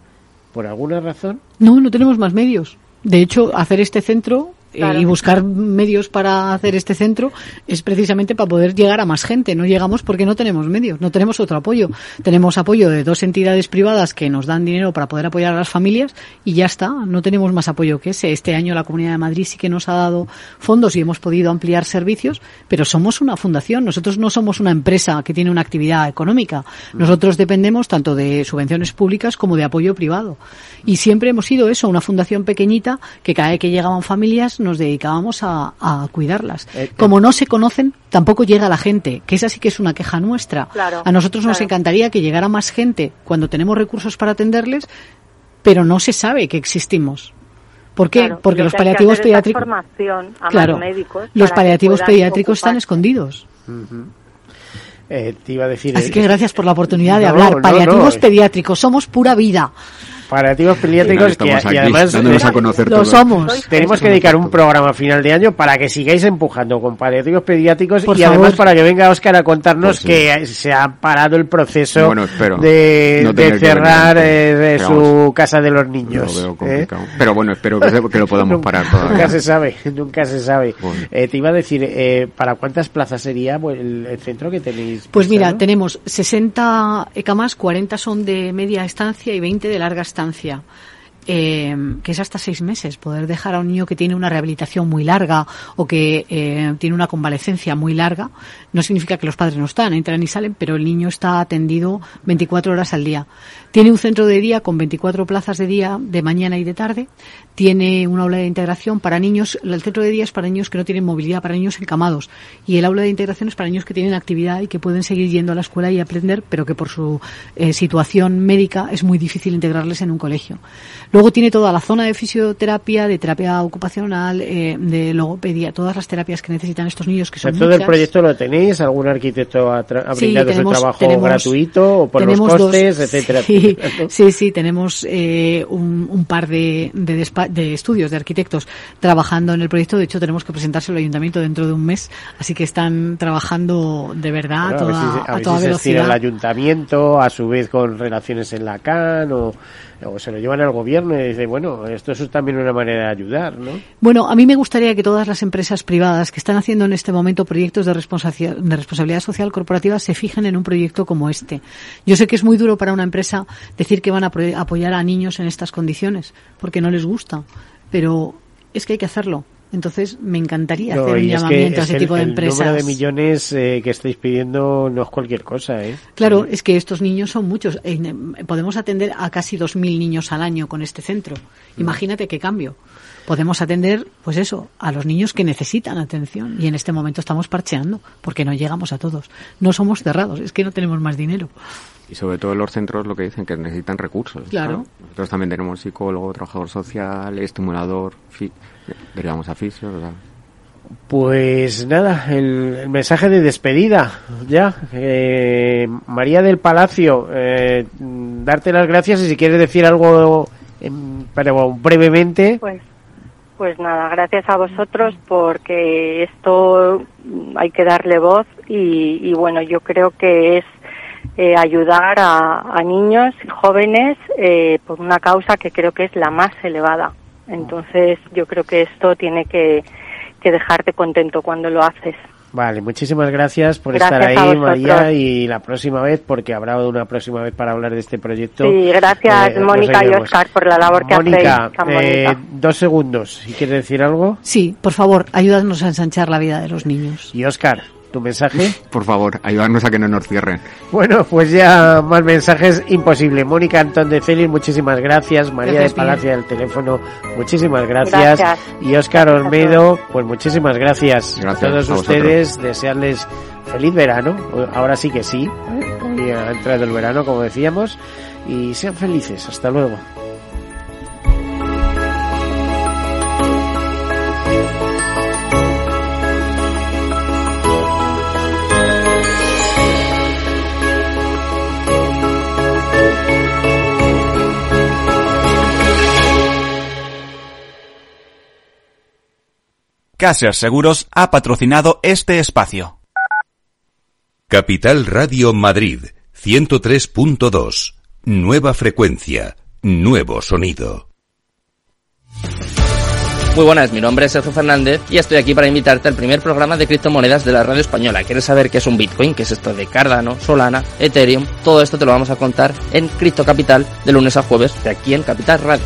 ¿Por alguna razón?
No, no tenemos más medios. De hecho, hacer este centro eh, y buscar medios para hacer este centro es precisamente para poder llegar a más gente. No llegamos porque no tenemos medios, no tenemos otro apoyo. Tenemos apoyo de dos entidades privadas que nos dan dinero para poder apoyar a las familias y ya está. No tenemos más apoyo que ese. Este año la Comunidad de Madrid sí que nos ha dado fondos y hemos podido ampliar servicios, pero somos una fundación. Nosotros no somos una empresa que tiene una actividad económica. Nosotros dependemos tanto de subvenciones públicas como de apoyo privado. Y siempre hemos sido eso, una fundación pequeñita que cada vez que llegaban familias nos dedicábamos a, a cuidarlas.
Eh, eh.
Como no se conocen, tampoco llega la gente, que esa sí que es una queja nuestra.
Claro,
a nosotros nos
claro.
encantaría que llegara más gente cuando tenemos recursos para atenderles, pero no se sabe que existimos. ¿Por qué?
Claro,
Porque
lo
los paliativos pediátricos.
formación a más
Claro,
médicos
los paliativos pediátricos están escondidos.
Eh, te iba a decir...
Así
eh,
que gracias por la oportunidad de
No,
hablar.
no,
Paliativos
no.
pediátricos, somos pura vida.
Paliativos pediátricos que y además
dándonos a conocer
Lo somos.
tenemos que dedicar un programa a final de año para que sigáis empujando con paliativos pediátricos
Por
y además
favor.
para que venga Óscar a contarnos
Pues sí.
que se ha parado el proceso
Bueno,
de,
no
cerrar
venir,
eh, su casa de los
Lo
niños. ¿eh?
Pero bueno, espero que, que lo podamos
Nunca-
parar
Nunca
todavía.
se sabe, nunca se sabe.
Bueno.
Eh, te iba a decir, eh, ¿para cuántas plazas sería pues, el, el centro que tenéis?
Pues mira,
pensado?
tenemos 60 camas, 40 son de media estancia y 20 de larga estancia. Eh, que es hasta seis meses. Poder dejar a un niño que tiene una rehabilitación muy larga o que eh, tiene una convalecencia muy larga no significa que los padres no están, entran y salen, pero el niño está atendido 24 horas al día. Tiene un centro de día con 24 plazas de día, de mañana y de tarde. Tiene un aula de integración para niños. El centro de día es para niños que no tienen movilidad, para niños encamados. Y el aula de integración es para niños que tienen actividad y que pueden seguir yendo a la escuela y aprender, pero que por su eh, situación médica es muy difícil integrarles en un colegio. Luego tiene toda la zona de fisioterapia, de terapia ocupacional, eh, de logopedia, todas las terapias que necesitan estos niños que son
¿Todo el proyecto lo tenéis? ¿Algún arquitecto ha, ha
Sí,
brindado
tenemos-
su trabajo
tenemos-
gratuito o por los
dos-
costes, etcétera?
Sí, [laughs] sí, sí, tenemos eh, un, un par de, de, despa- de estudios de arquitectos trabajando en el proyecto. De hecho, tenemos que presentárselo al ayuntamiento dentro de un mes, así que están trabajando de verdad
Claro,
a
a ver
toda,
si, a
a
ver
toda
si se estira el ayuntamiento, a su vez con relaciones en la CAN, o, o se lo llevan al gobierno y dice, bueno, esto es también una manera de ayudar, ¿no?
Bueno, a mí me gustaría que todas las empresas privadas que están haciendo en este momento proyectos de, de responsabilidad social corporativa se fijen en un proyecto como este. Yo sé que es muy duro para una empresa decir que van a apoyar a niños en estas condiciones, porque no les gusta, pero es que hay que hacerlo. Entonces, me encantaría
No,
hacer un
que,
llamamiento a
es
ese tipo de
el, el
empresas.
número de millones eh, que estáis pidiendo no es cualquier cosa, ¿eh?
Claro, es que estos niños son muchos. Podemos atender a casi 2.000 niños al año con este centro.
Mm.
Imagínate qué cambio. Podemos atender, pues eso, a los niños que necesitan atención. Y en este momento estamos parcheando, porque no llegamos a todos. No somos cerrados, es que no tenemos más dinero.
Y sobre todo los centros lo que dicen que necesitan recursos.
Claro.
Nosotros también tenemos psicólogo, trabajador social, estimulador, fi- derivamos a fisios, o sea,
Pues nada, el, el mensaje de despedida, ya. Eh, María del Palacio, eh, darte las gracias y si quieres decir algo, em, pero brevemente.
Pues, pues nada, gracias a vosotros porque esto hay que darle voz y, y bueno, yo creo que es eh, ayudar a, a niños y jóvenes eh, por una causa que creo que es la más elevada. Entonces yo creo que esto tiene que, que dejarte contento cuando lo haces.
Vale, muchísimas gracias por
Gracias
estar ahí. María, y la próxima vez, porque habrá una próxima vez para hablar de este proyecto.
Sí, gracias
eh,
Mónica y. Oscar por la labor que
Mónica,
hacéis tan
eh, dos segundos, si quieres decir algo.
Sí, por favor, ayúdanos a ensanchar la vida de los niños.
Y Oscar, tu mensaje.
por favor, ayudarnos a que no nos cierren.
Bueno, pues ya más mensajes imposible. Mónica Antón de Celis, muchísimas gracias. María
Gracias,
de Palacio del teléfono, muchísimas gracias.
Gracias.
Y Óscar Olmedo, pues muchísimas gracias.
Gracias
a todos
a
ustedes, desearles feliz verano. Ahora sí que sí. Hoy ha entrado el verano, como decíamos. Y sean felices. Hasta luego.
Caser Seguros ha patrocinado este espacio.
Capital Radio Madrid 103.2. Nueva frecuencia, nuevo sonido.
Muy buenas, mi nombre es Sergio Fernández y estoy aquí para invitarte al primer programa de criptomonedas de la radio española. ¿Quieres saber qué es un Bitcoin? ¿Qué es esto de Cardano, Solana, Ethereum? Todo esto te lo vamos a contar en Cripto Capital de lunes a jueves de aquí en Capital Radio.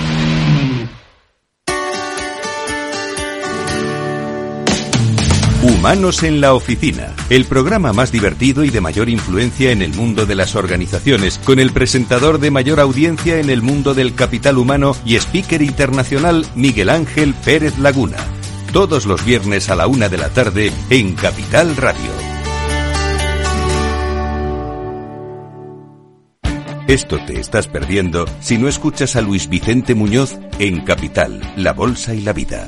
Humanos en la Oficina, el programa más divertido y de mayor influencia en el mundo de las organizaciones, con el presentador de mayor audiencia en el mundo del capital humano y speaker internacional Miguel Ángel Pérez Laguna. Todos los viernes a la una de la tarde en Capital Radio. Esto te estás perdiendo si no escuchas a Luis Vicente Muñoz en Capital, La Bolsa y la Vida.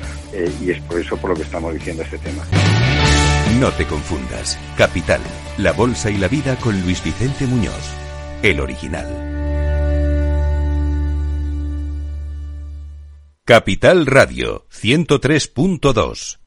eh, y es por eso por lo que estamos diciendo este tema.
No te confundas. Capital, la bolsa y la vida con Luis Vicente Muñoz, el original. Capital Radio 103.2